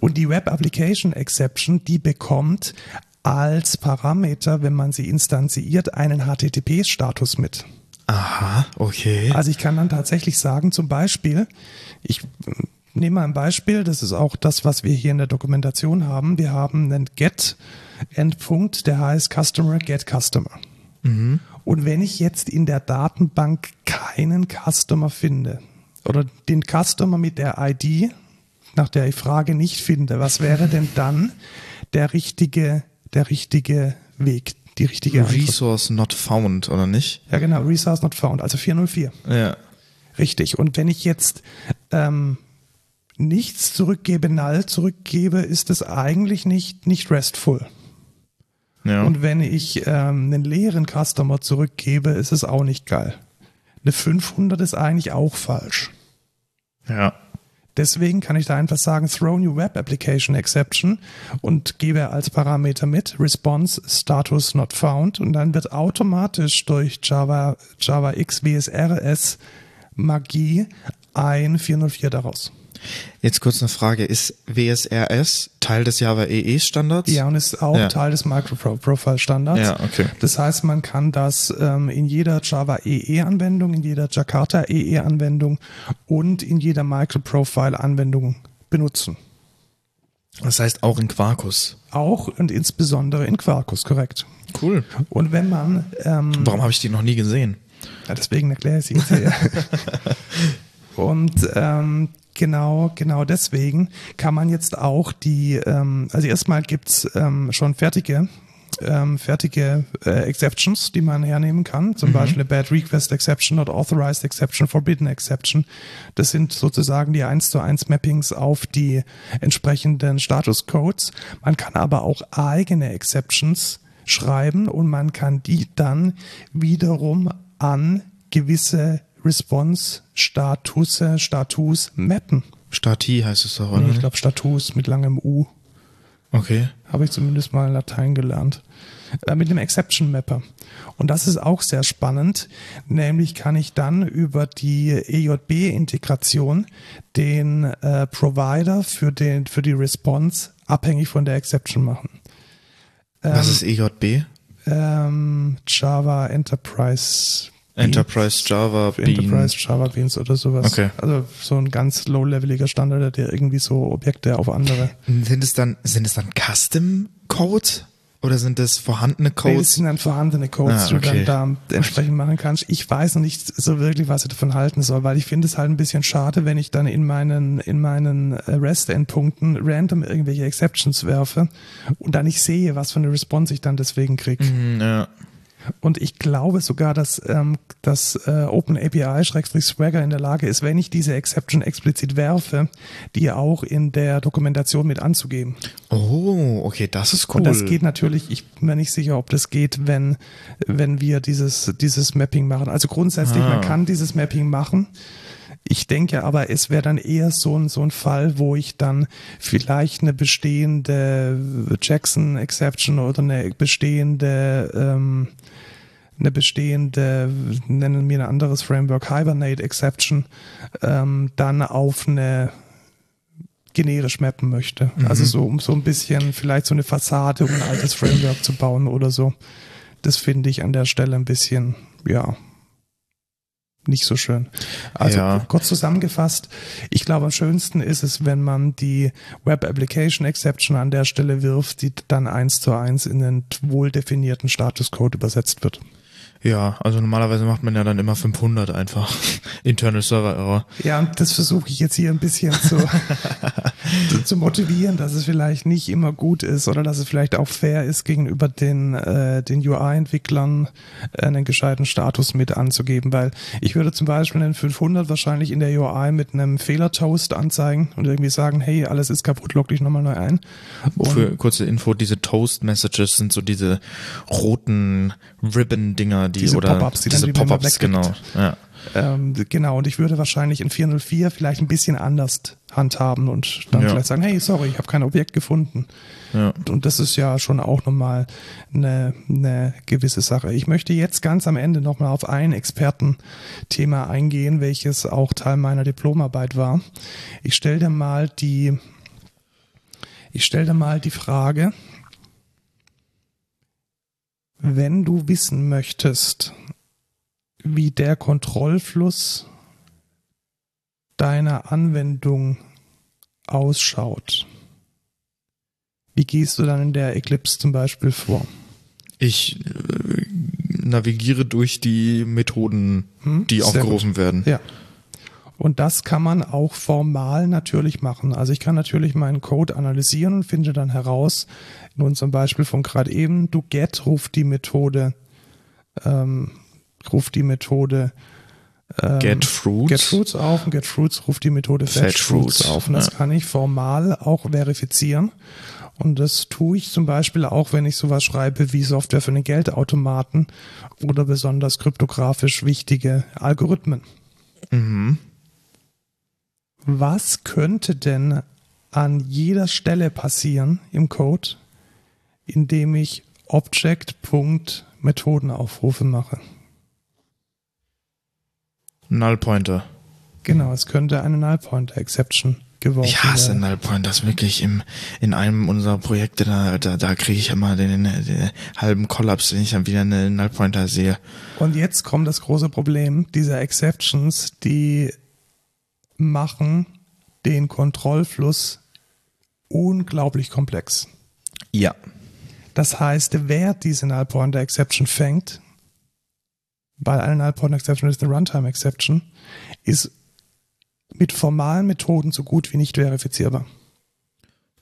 Und die Web Application Exception, die bekommt als Parameter, wenn man sie instanziert, einen HTTP-Status mit. Aha, okay. Also ich kann dann tatsächlich sagen, zum Beispiel, ich nehme mal ein Beispiel, das ist auch das, was wir hier in der Dokumentation haben. Wir haben einen Get-Endpunkt, der heißt Customer Get Customer. Mhm. Und wenn ich jetzt in der Datenbank keinen Customer finde oder den Customer mit der ID, nach der ich frage, nicht finde, was wäre denn dann der richtige, der richtige Weg, die richtige Antwort? Resource not found, oder nicht? Ja, genau, Resource not found, also 404. Ja. Richtig. Und wenn ich jetzt ähm, nichts zurückgebe, null zurückgebe, ist es eigentlich nicht, nicht restful. Ja. Und wenn ich ähm, einen leeren Customer zurückgebe, ist es auch nicht geil. Eine 500 ist eigentlich auch falsch. ja. Deswegen kann ich da einfach sagen, throw new web application exception und gebe als Parameter mit response status not found und dann wird automatisch durch Java, Java X WSRS Magie ein 404 daraus. Jetzt kurz eine Frage. Ist WSRS Teil des Java EE Standards? Ja, und ist auch Ja. Teil des Microprofile-Standards. Ja, okay. Das heißt, man kann das ähm, in jeder Java EE-Anwendung, in jeder Jakarta EE-Anwendung und in jeder Microprofile-Anwendung benutzen. Das heißt auch in Quarkus. Auch und insbesondere in Quarkus, korrekt. Cool. Und wenn man, ähm, Warum habe ich die noch nie gesehen? ja, deswegen erkläre ich sie jetzt hier. Und ähm, genau, genau deswegen kann man jetzt auch die, ähm, also erstmal gibt's ähm, schon fertige ähm, fertige äh, Exceptions, die man hernehmen kann. Zum Beispiel eine Bad Request Exception oder Authorized Exception, Forbidden Exception. Das sind sozusagen die 1 zu 1 Mappings auf die entsprechenden Status Codes. Man kann aber auch eigene Exceptions schreiben und man kann die dann wiederum an gewisse Response-Status Status mappen. Stati heißt es doch, oder? Ich glaube Status mit langem U. okay. Habe ich zumindest mal in Latein gelernt. Äh, mit dem Exception Mapper. Und das ist auch sehr spannend. Nämlich kann ich dann über die EJB-Integration den äh, Provider für, den, für die Response abhängig von der Exception machen. Was ist EJB? Ähm, Java Enterprise Enterprise Java Bean. Enterprise Java Beans oder sowas. Okay. Also so ein ganz low-leveliger Standard, der irgendwie so Objekte auf andere. Sind es dann, sind es dann Custom Codes? Oder sind es vorhandene Nee, das Codes? sind dann vorhandene Codes, Ah, die du okay. dann da entsprechend machen kannst. Ich weiß noch nicht so wirklich, was ich davon halten soll, weil ich finde es halt ein bisschen schade, wenn ich dann in meinen, in meinen äh, REST-Endpunkten random irgendwelche Exceptions werfe und dann nicht sehe, was für eine Response ich dann deswegen kriege. Hm, ja. Und ich glaube sogar, dass, ähm, dass äh, OpenAPI-Swagger in der Lage ist, wenn ich diese Exception explizit werfe, die auch in der Dokumentation mit anzugeben. Oh, okay, das ist cool. Und das geht natürlich, ich bin mir nicht sicher, ob das geht, wenn, wenn wir dieses, dieses Mapping machen. Also grundsätzlich, Ah. man kann dieses Mapping machen. Ich denke aber, es wäre dann eher so ein, so ein Fall, wo ich dann vielleicht eine bestehende Jackson Exception oder eine bestehende, ähm, eine bestehende, nennen wir ein anderes Framework, Hibernate Exception, ähm, dann auf eine generisch mappen möchte. Also so, um so ein bisschen vielleicht so eine Fassade, um ein altes Framework zu bauen oder so. Das finde ich an der Stelle ein bisschen, ja, nicht so schön. Also Ja. kurz zusammengefasst, ich glaube am schönsten ist es, wenn man die Web Application Exception an der Stelle wirft, die dann eins zu eins in einen wohl definierten Statuscode übersetzt wird. Ja, also normalerweise macht man ja dann immer 500 einfach. Internal Server Error. Ja, und das versuche ich jetzt hier ein bisschen zu, zu, motivieren, dass es vielleicht nicht immer gut ist oder dass es vielleicht auch fair ist, gegenüber den, äh, den UI-Entwicklern äh, einen gescheiten Status mit anzugeben, weil ich würde zum Beispiel einen 500 wahrscheinlich in der UI mit einem Fehler-Toast anzeigen und irgendwie sagen, hey, alles ist kaputt, log dich nochmal neu ein. Und Für kurze Info, diese Toast-Messages sind so diese roten Ribbon-Dinger, die diese oder Pop-ups, die diese Pop-ups, genau. Ja. Ähm, genau, und ich würde wahrscheinlich in 404 vielleicht ein bisschen anders handhaben und dann ja. vielleicht sagen, hey, sorry, ich habe kein Objekt gefunden. Ja. Und das ist ja schon auch nochmal eine, eine gewisse Sache. Ich möchte jetzt ganz am Ende nochmal auf ein Expertenthema eingehen, welches auch Teil meiner Diplomarbeit war. Ich stelle mal die, ich stelle dir mal die Frage, wenn du wissen möchtest, wie der Kontrollfluss deiner Anwendung ausschaut, wie gehst du dann in der Eclipse zum Beispiel vor? Ich äh, navigiere durch die Methoden, hm? die aufgerufen gut. werden. Ja. Und das kann man auch formal natürlich machen. Also ich kann natürlich meinen Code analysieren und finde dann heraus, in unserem Beispiel von gerade eben, du get ruft die Methode, ähm, ruft die Methode ähm, get Fruits. Get Fruits auf und Get Fruits ruft die Methode Fetch, Fetch Fruits, Fruits auf. Und das ja. kann ich formal auch verifizieren. Und das tue ich zum Beispiel auch, wenn ich sowas schreibe wie Software für den Geldautomaten oder besonders kryptografisch wichtige Algorithmen. Mhm. Was könnte denn an jeder Stelle passieren im Code, indem ich Object.Methodenaufrufe mache. Null Pointer. Genau, es könnte eine Null Pointer Exception geworfen Ich hasse werden. Null Pointers wirklich im, in einem unserer Projekte, da, da, da kriege ich immer den, den, den, halben Kollaps, wenn ich dann wieder eine Null Pointer sehe. Und jetzt kommt das große Problem dieser Exceptions, die machen den Kontrollfluss unglaublich komplex. Ja. Das heißt, wer diese Null Pointer Exception fängt, weil eine Null Pointer Exception ist eine Runtime Exception, ist mit formalen Methoden so gut wie nicht verifizierbar.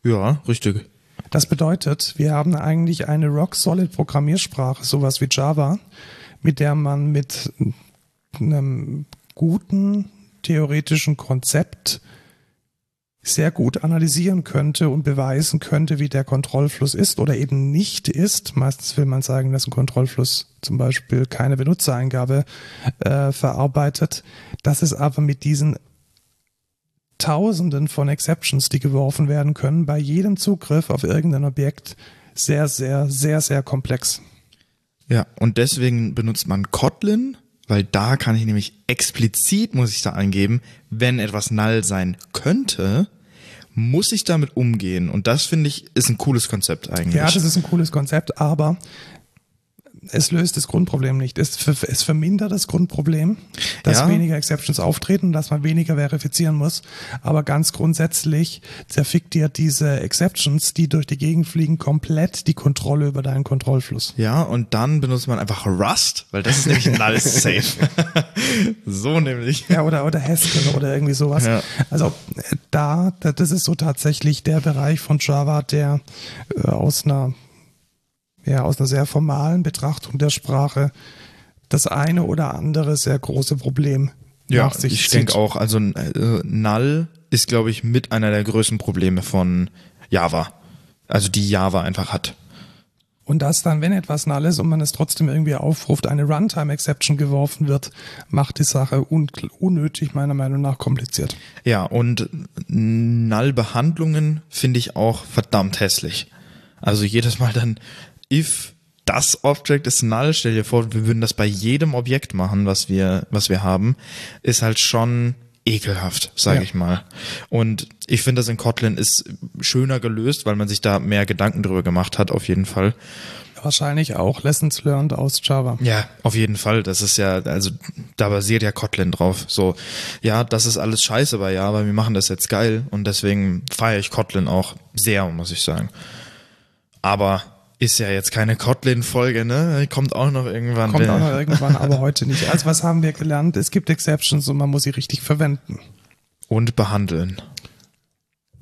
Ja, richtig. Das bedeutet, wir haben eigentlich eine rock-solid Programmiersprache, sowas wie Java, mit der man mit einem guten theoretischen Konzept sehr gut analysieren könnte und beweisen könnte, wie der Kontrollfluss ist oder eben nicht ist. Meistens will man sagen, dass ein Kontrollfluss zum Beispiel keine Benutzereingabe äh, verarbeitet. Das ist aber mit diesen Tausenden von Exceptions, die geworfen werden können, bei jedem Zugriff auf irgendein Objekt sehr, sehr, sehr, sehr komplex. Ja, und deswegen benutzt man Kotlin, weil da kann ich nämlich explizit, muss ich da angeben, wenn etwas null sein könnte, muss ich damit umgehen. Und das finde ich ist ein cooles Konzept eigentlich. Ja, das ist ein cooles Konzept, aber es löst das Grundproblem nicht. Es, es vermindert das Grundproblem, dass ja. weniger Exceptions auftreten, dass man weniger verifizieren muss. Aber ganz grundsätzlich zerfickt dir diese Exceptions, die durch die Gegend fliegen, komplett die Kontrolle über deinen Kontrollfluss. Ja, und dann benutzt man einfach Rust, weil das ist nämlich null safe. so nämlich. Ja, oder, oder Haskell oder irgendwie sowas. Ja. Also da, das ist so tatsächlich der Bereich von Java, der äh, aus einer ja, aus einer sehr formalen Betrachtung der Sprache das eine oder andere sehr große Problem ja, nach sich ich denke auch, also äh, Null ist, glaube ich, mit einer der größten Probleme von Java. Also die Java einfach hat. Und dass dann, wenn etwas null ist und man es trotzdem irgendwie aufruft, eine Runtime-Exception geworfen wird, macht die Sache un unnötig, meiner Meinung nach, kompliziert. Ja, und Null-Behandlungen finde ich auch verdammt hässlich. Also jedes Mal dann if das Object ist null, stell dir vor, wir würden das bei jedem Objekt machen, was wir, was wir haben, ist halt schon ekelhaft, sage ja. ich mal. Und ich finde, das in Kotlin ist schöner gelöst, weil man sich da mehr Gedanken drüber gemacht hat, auf jeden Fall. Wahrscheinlich auch Lessons learned aus Java. Ja, auf jeden Fall. Das ist ja, also da basiert ja Kotlin drauf. So, ja, das ist alles scheiße bei Java, wir machen das jetzt geil und deswegen feiere ich Kotlin auch sehr, muss ich sagen. Aber Ist ja jetzt keine Kotlin-Folge, ne? Kommt auch noch irgendwann. Kommt auch noch irgendwann, aber heute nicht. Also was haben wir gelernt? Es gibt Exceptions und man muss sie richtig verwenden. Und behandeln.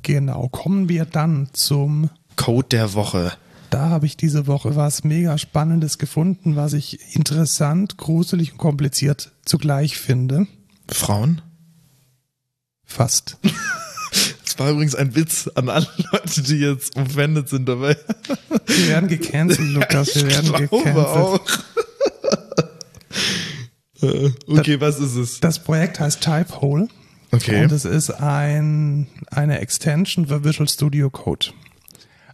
Genau. Kommen wir dann zum Code der Woche. Da habe ich diese Woche was mega Spannendes gefunden, was ich interessant, gruselig und kompliziert zugleich finde. Frauen? Fast. War übrigens ein Witz an alle Leute, die jetzt offended sind dabei. Wir werden gecancelt, Lukas. Wir werden ich glaube gecancelt. auch. Äh, okay, was ist es? Das Projekt heißt Typehole. Okay. Und es ist ein, eine Extension für Visual Studio Code.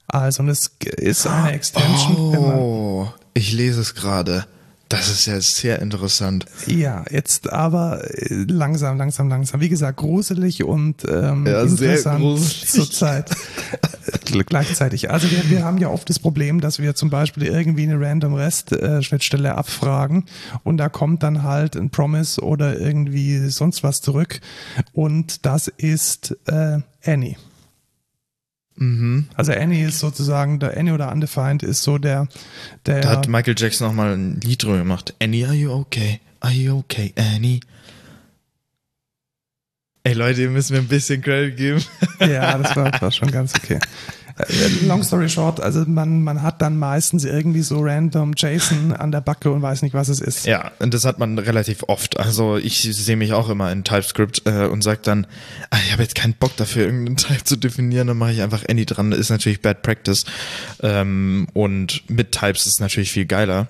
Also, und es ist eine Extension, wenn man Oh, ich lese es gerade. Das ist ja sehr interessant. Ja, jetzt aber äh, langsam, langsam, langsam. Wie gesagt, gruselig und ähm, Ja, sehr interessant gruselig. zurzeit. Äh, Gleichzeitig. Also wir, wir haben ja oft das Problem, dass wir zum Beispiel irgendwie eine random REST-Schnittstelle abfragen und da kommt dann halt ein Promise oder irgendwie sonst was zurück und das ist äh, Annie. Mhm. Also Annie ist sozusagen, der Annie oder Undefined ist so der, der Da hat Michael Jackson noch mal ein Lied drüber gemacht. Annie, are you okay? Are you okay, Annie? Ey Leute, ihr müsst mir ein bisschen Credit geben. Ja, das war, war schon ganz okay. Äh, Long story short, also man, man hat dann meistens irgendwie so random Jason an der Backe und weiß nicht, was es ist. Ja, und das hat man relativ oft. Also ich sehe mich auch immer in TypeScript äh, und sage dann, ah, ich habe jetzt keinen Bock dafür, irgendeinen Type zu definieren, dann mache ich einfach Any dran. Ist natürlich Bad Practice. Ähm, und mit Types ist natürlich viel geiler.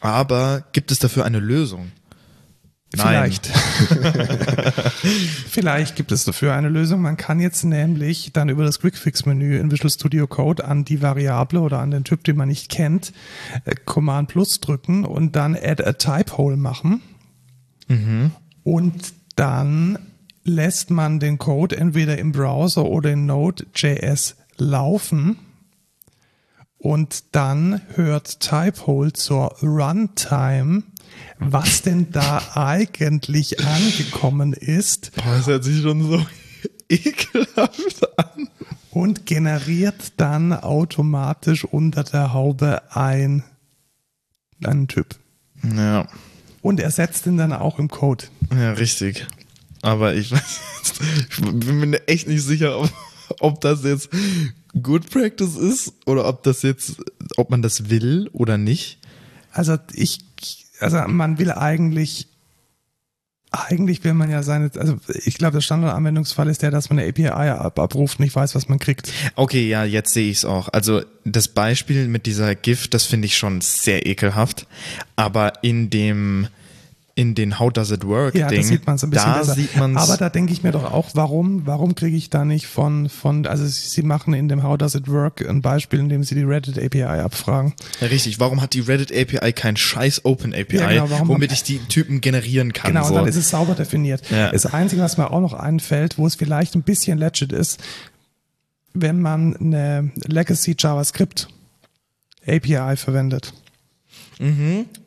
Aber gibt es dafür eine Lösung? Vielleicht. Vielleicht gibt es dafür eine Lösung. Man kann jetzt nämlich dann über das Quickfix-Menü in Visual Studio Code an die Variable oder an den Typ, den man nicht kennt, äh, Command Plus drücken und dann Add a Type Hole machen. Und dann lässt man den Code entweder im Browser oder in Node.js laufen. Und dann hört Typehole zur Runtime, was denn da eigentlich angekommen ist Boah, das hört sich schon so ekelhaft an. und generiert dann automatisch unter der Haube ein, einen Typ. Ja, Und er setzt ihn dann auch im Code. ja, richtig. Aber ich weiß jetzt, ich bin mir echt nicht sicher, ob, ob das jetzt Good Practice ist oder ob das jetzt, ob man das will oder nicht. Also ich, also man will eigentlich, eigentlich will man ja seine, also ich glaube, der Standardanwendungsfall ist der, dass man eine API ab, abruft und nicht weiß, was man kriegt. Okay, ja, jetzt sehe ich es auch. Also das Beispiel mit dieser GIF, das finde ich schon sehr ekelhaft. Aber in dem in den How Does It Work Ja, Ding, das sieht man so ein bisschen da besser. sieht man Aber da denke ich mir doch auch, warum, warum kriege ich da nicht von, von, also sie machen in dem How Does It Work ein Beispiel, in dem sie die Reddit API abfragen. ja, richtig. Warum hat die Reddit API kein scheiß Open API, Ja, genau, womit ich die Typen generieren kann? Genau, so. und dann ist es sauber definiert. Ja. Das Einzige, was mir auch noch einfällt, wo es vielleicht ein bisschen legit ist, wenn man eine Legacy JavaScript API verwendet,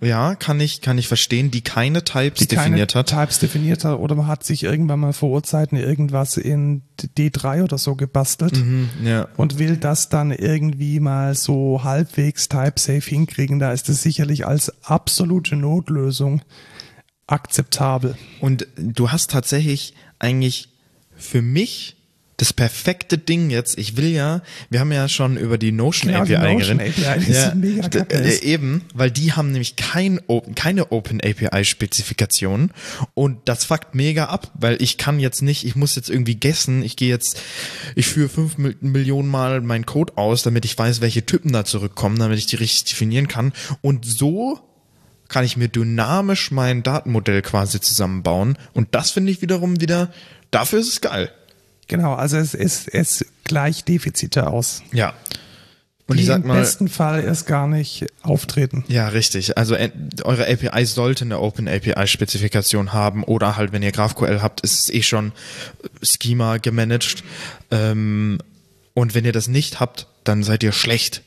ja, kann ich kann ich verstehen, die keine Types die definiert keine hat. Types definiert hat oder man hat sich irgendwann mal vor Urzeiten irgendwas in D3 oder so gebastelt Mhm, ja. und will das dann irgendwie mal so halbwegs type-safe hinkriegen, da ist es sicherlich als absolute Notlösung akzeptabel. Und du hast tatsächlich eigentlich für mich das perfekte Ding jetzt. Ich will ja, wir haben ja schon über die Notion Genau, die API Notion geredet. Kacke äh. Eben, weil die haben nämlich kein Open, keine Open API Spezifikation und das fuckt mega ab, weil ich kann jetzt nicht, ich muss jetzt irgendwie guessen, ich gehe jetzt, ich führe fünf Mil- Millionen Mal meinen Code aus, damit ich weiß, welche Typen da zurückkommen, damit ich die richtig definieren kann und so kann ich mir dynamisch mein Datenmodell quasi zusammenbauen. Und das finde ich wiederum wieder, dafür ist es geil. Genau, also es, es, es gleicht Defizite aus. Ja. Und die ich sag im mal, besten Fall erst gar nicht auftreten. ja, richtig. Also äh, eure API sollte eine Open API Spezifikation haben oder halt, wenn ihr GraphQL habt, ist es eh schon Schema gemanagt. Ähm, und wenn ihr das nicht habt, dann seid ihr schlecht.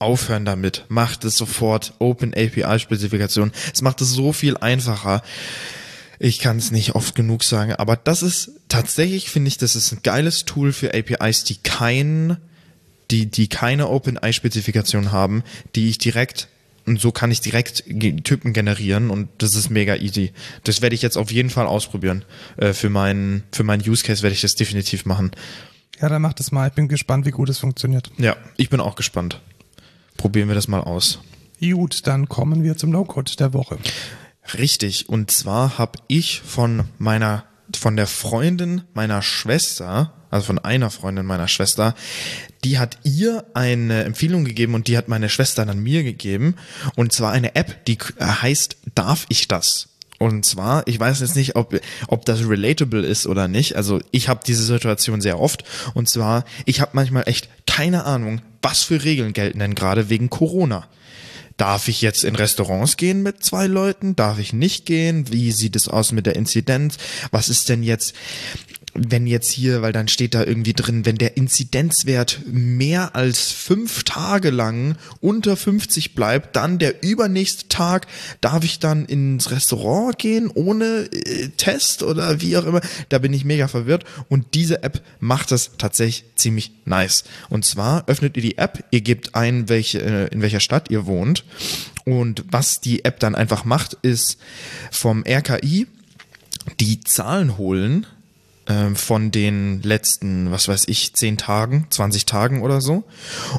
Aufhören damit. Macht es sofort. Open API Spezifikation. Es macht es so viel einfacher. Ich kann es nicht oft genug sagen, aber das ist tatsächlich, finde ich, das ist ein geiles Tool für APIs, die kein die, die keine OpenAI-Spezifikation haben, die ich direkt und so kann ich direkt Typen generieren und das ist mega easy. Das werde ich jetzt auf jeden Fall ausprobieren. Äh, für meinen für meinen Use Case werde ich das definitiv machen. Ja, dann mach das mal. Ich bin gespannt, wie gut es funktioniert. Ja, ich bin auch gespannt. Probieren wir das mal aus. Gut, dann kommen wir zum No-Code der Woche. Richtig. Und zwar habe ich von meiner von der Freundin meiner Schwester, also von einer Freundin meiner Schwester, die hat ihr eine Empfehlung gegeben und die hat meine Schwester dann mir gegeben. Und zwar eine App, die heißt Darf ich das? Und zwar, ich weiß jetzt nicht, ob, ob das relatable ist oder nicht. Also ich habe diese Situation sehr oft. Und zwar, ich habe manchmal echt keine Ahnung, was für Regeln gelten denn gerade wegen Corona. Darf ich jetzt in Restaurants gehen mit zwei Leuten? Darf ich nicht gehen? Wie sieht es aus mit der Inzidenz? Was ist denn jetzt, wenn jetzt hier, weil dann steht da irgendwie drin, wenn der Inzidenzwert mehr als fünf Tage lang unter 50 bleibt, dann der übernächste Tag, darf ich dann ins Restaurant gehen ohne äh, Test oder wie auch immer. Da bin ich mega verwirrt und diese App macht das tatsächlich ziemlich nice. Und zwar öffnet ihr die App, ihr gebt ein, welche, äh, in welcher Stadt ihr wohnt und was die App dann einfach macht, ist vom RKI die Zahlen holen ähm, von den letzten, was weiß ich, 10 Tagen, 20 Tagen oder so.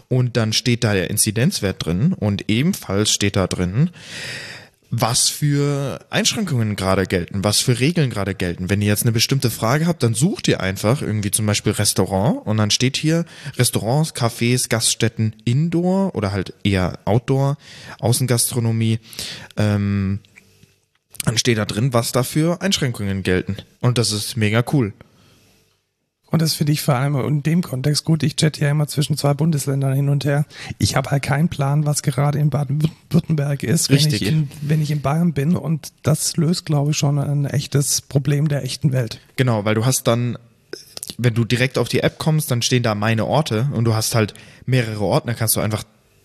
Und dann steht da der Inzidenzwert drin und ebenfalls steht da drin, was für Einschränkungen gerade gelten, was für Regeln gerade gelten. Wenn ihr jetzt eine bestimmte Frage habt, dann sucht ihr einfach irgendwie zum Beispiel Restaurant und dann steht hier Restaurants, Cafés, Gaststätten Indoor oder halt eher Outdoor, Außengastronomie, ähm, dann steht da drin, was dafür Einschränkungen gelten. Und das ist mega cool. Und das finde ich vor allem in dem Kontext gut. Ich chatte ja immer zwischen zwei Bundesländern hin und her. Ich habe halt keinen Plan, was gerade in Baden-Württemberg ist, wenn ich, in, wenn ich in Bayern bin. Und das löst, glaube ich, schon ein echtes Problem der echten Welt. Genau, weil du hast dann, wenn du direkt auf die App kommst, dann stehen da meine Orte und du hast halt mehrere Ordner, kannst du einfach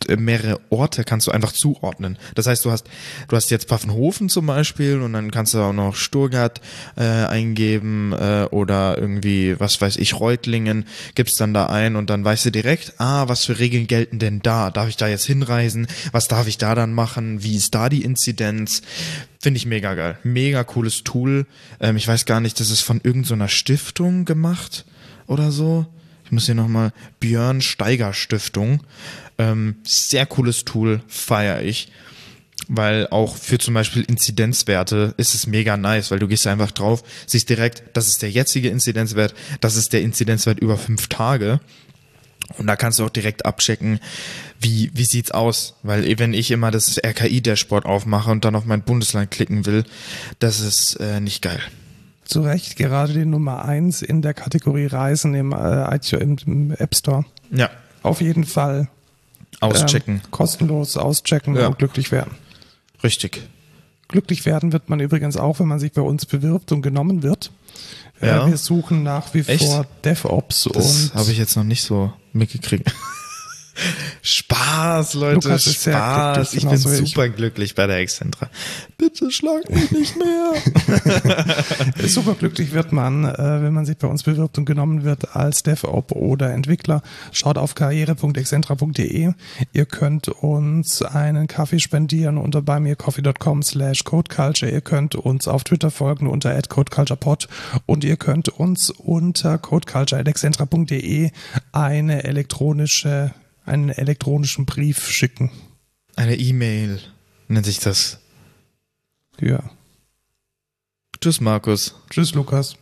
äh, mehrere Orte kannst du einfach zuordnen. Das heißt, du hast, du hast jetzt Pfaffenhofen zum Beispiel und dann kannst du auch noch Sturgart äh, eingeben äh, oder irgendwie, was weiß ich, Reutlingen, gibst dann da ein und dann weißt du direkt, ah, was für Regeln gelten denn da? Darf ich da jetzt hinreisen? Was darf ich da dann machen? Wie ist da die Inzidenz? Finde ich mega geil. Mega cooles Tool. Ähm, ich weiß gar nicht, das ist von irgendeiner so Stiftung gemacht oder so. Ich muss hier nochmal Björn Steiger Stiftung. Ähm, sehr cooles Tool, feiere ich. Weil auch für zum Beispiel Inzidenzwerte ist es mega nice, weil du gehst einfach drauf, siehst direkt, das ist der jetzige Inzidenzwert, das ist der Inzidenzwert über fünf Tage. Und da kannst du auch direkt abchecken, wie, wie sieht's aus? Weil wenn ich immer das RKI-Dashboard aufmache und dann auf mein Bundesland klicken will, das ist äh, nicht geil. Zu Recht gerade die Nummer eins in der Kategorie Reisen im, äh, im App Store. Ja. Auf jeden Fall Auschecken. Ähm, kostenlos auschecken ja. und glücklich werden. Richtig. Glücklich werden wird man übrigens auch, wenn man sich bei uns bewirbt und genommen wird. Äh, ja. wir suchen nach wie Echt? vor DevOps das und. habe ich jetzt noch nicht so mitgekriegt. Spaß, Leute, Lukas Spaß. Ich bin super ich. glücklich bei der Excentra. Bitte schlag mich nicht mehr. super glücklich wird man, äh, wenn man sich bei uns bewirbt und genommen wird als DevOps oder Entwickler. Schaut auf karriere.excentra.de. Ihr könnt uns einen Kaffee spendieren unter beimircoffee.com slash codeculture. Ihr könnt uns auf Twitter folgen unter codeculturepod und ihr könnt uns unter codeculture.excentra.de eine elektronische einen elektronischen Brief schicken. Eine E-Mail nennt sich das. Ja. Tschüss, Markus. Tschüss, Lukas.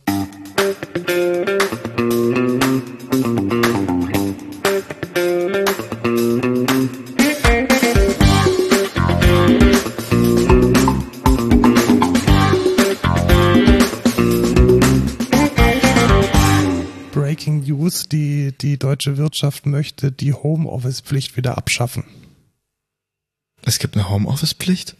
News, die, die deutsche Wirtschaft möchte die Homeoffice-Pflicht wieder abschaffen. Es gibt eine Homeoffice-Pflicht?